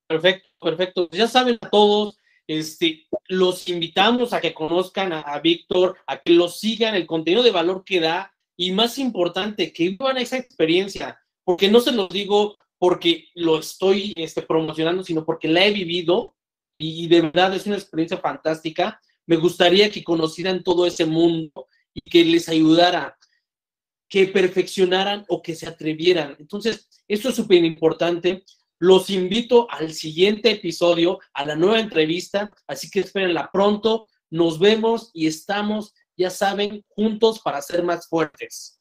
Perfecto, perfecto. Ya saben todos, este, los invitamos a que conozcan a, Víctor, a que lo sigan, el contenido de valor que da y más importante, que vivan esa experiencia, porque no se los digo porque lo estoy este, promocionando, sino porque la he vivido y de verdad es una experiencia fantástica. Me gustaría que conocieran todo ese mundo y que les ayudara, que perfeccionaran o que se atrevieran. Entonces, eso es súper importante. Los invito al siguiente episodio, a la nueva entrevista, así que espérenla pronto. Nos vemos y estamos, ya saben, juntos para ser más fuertes.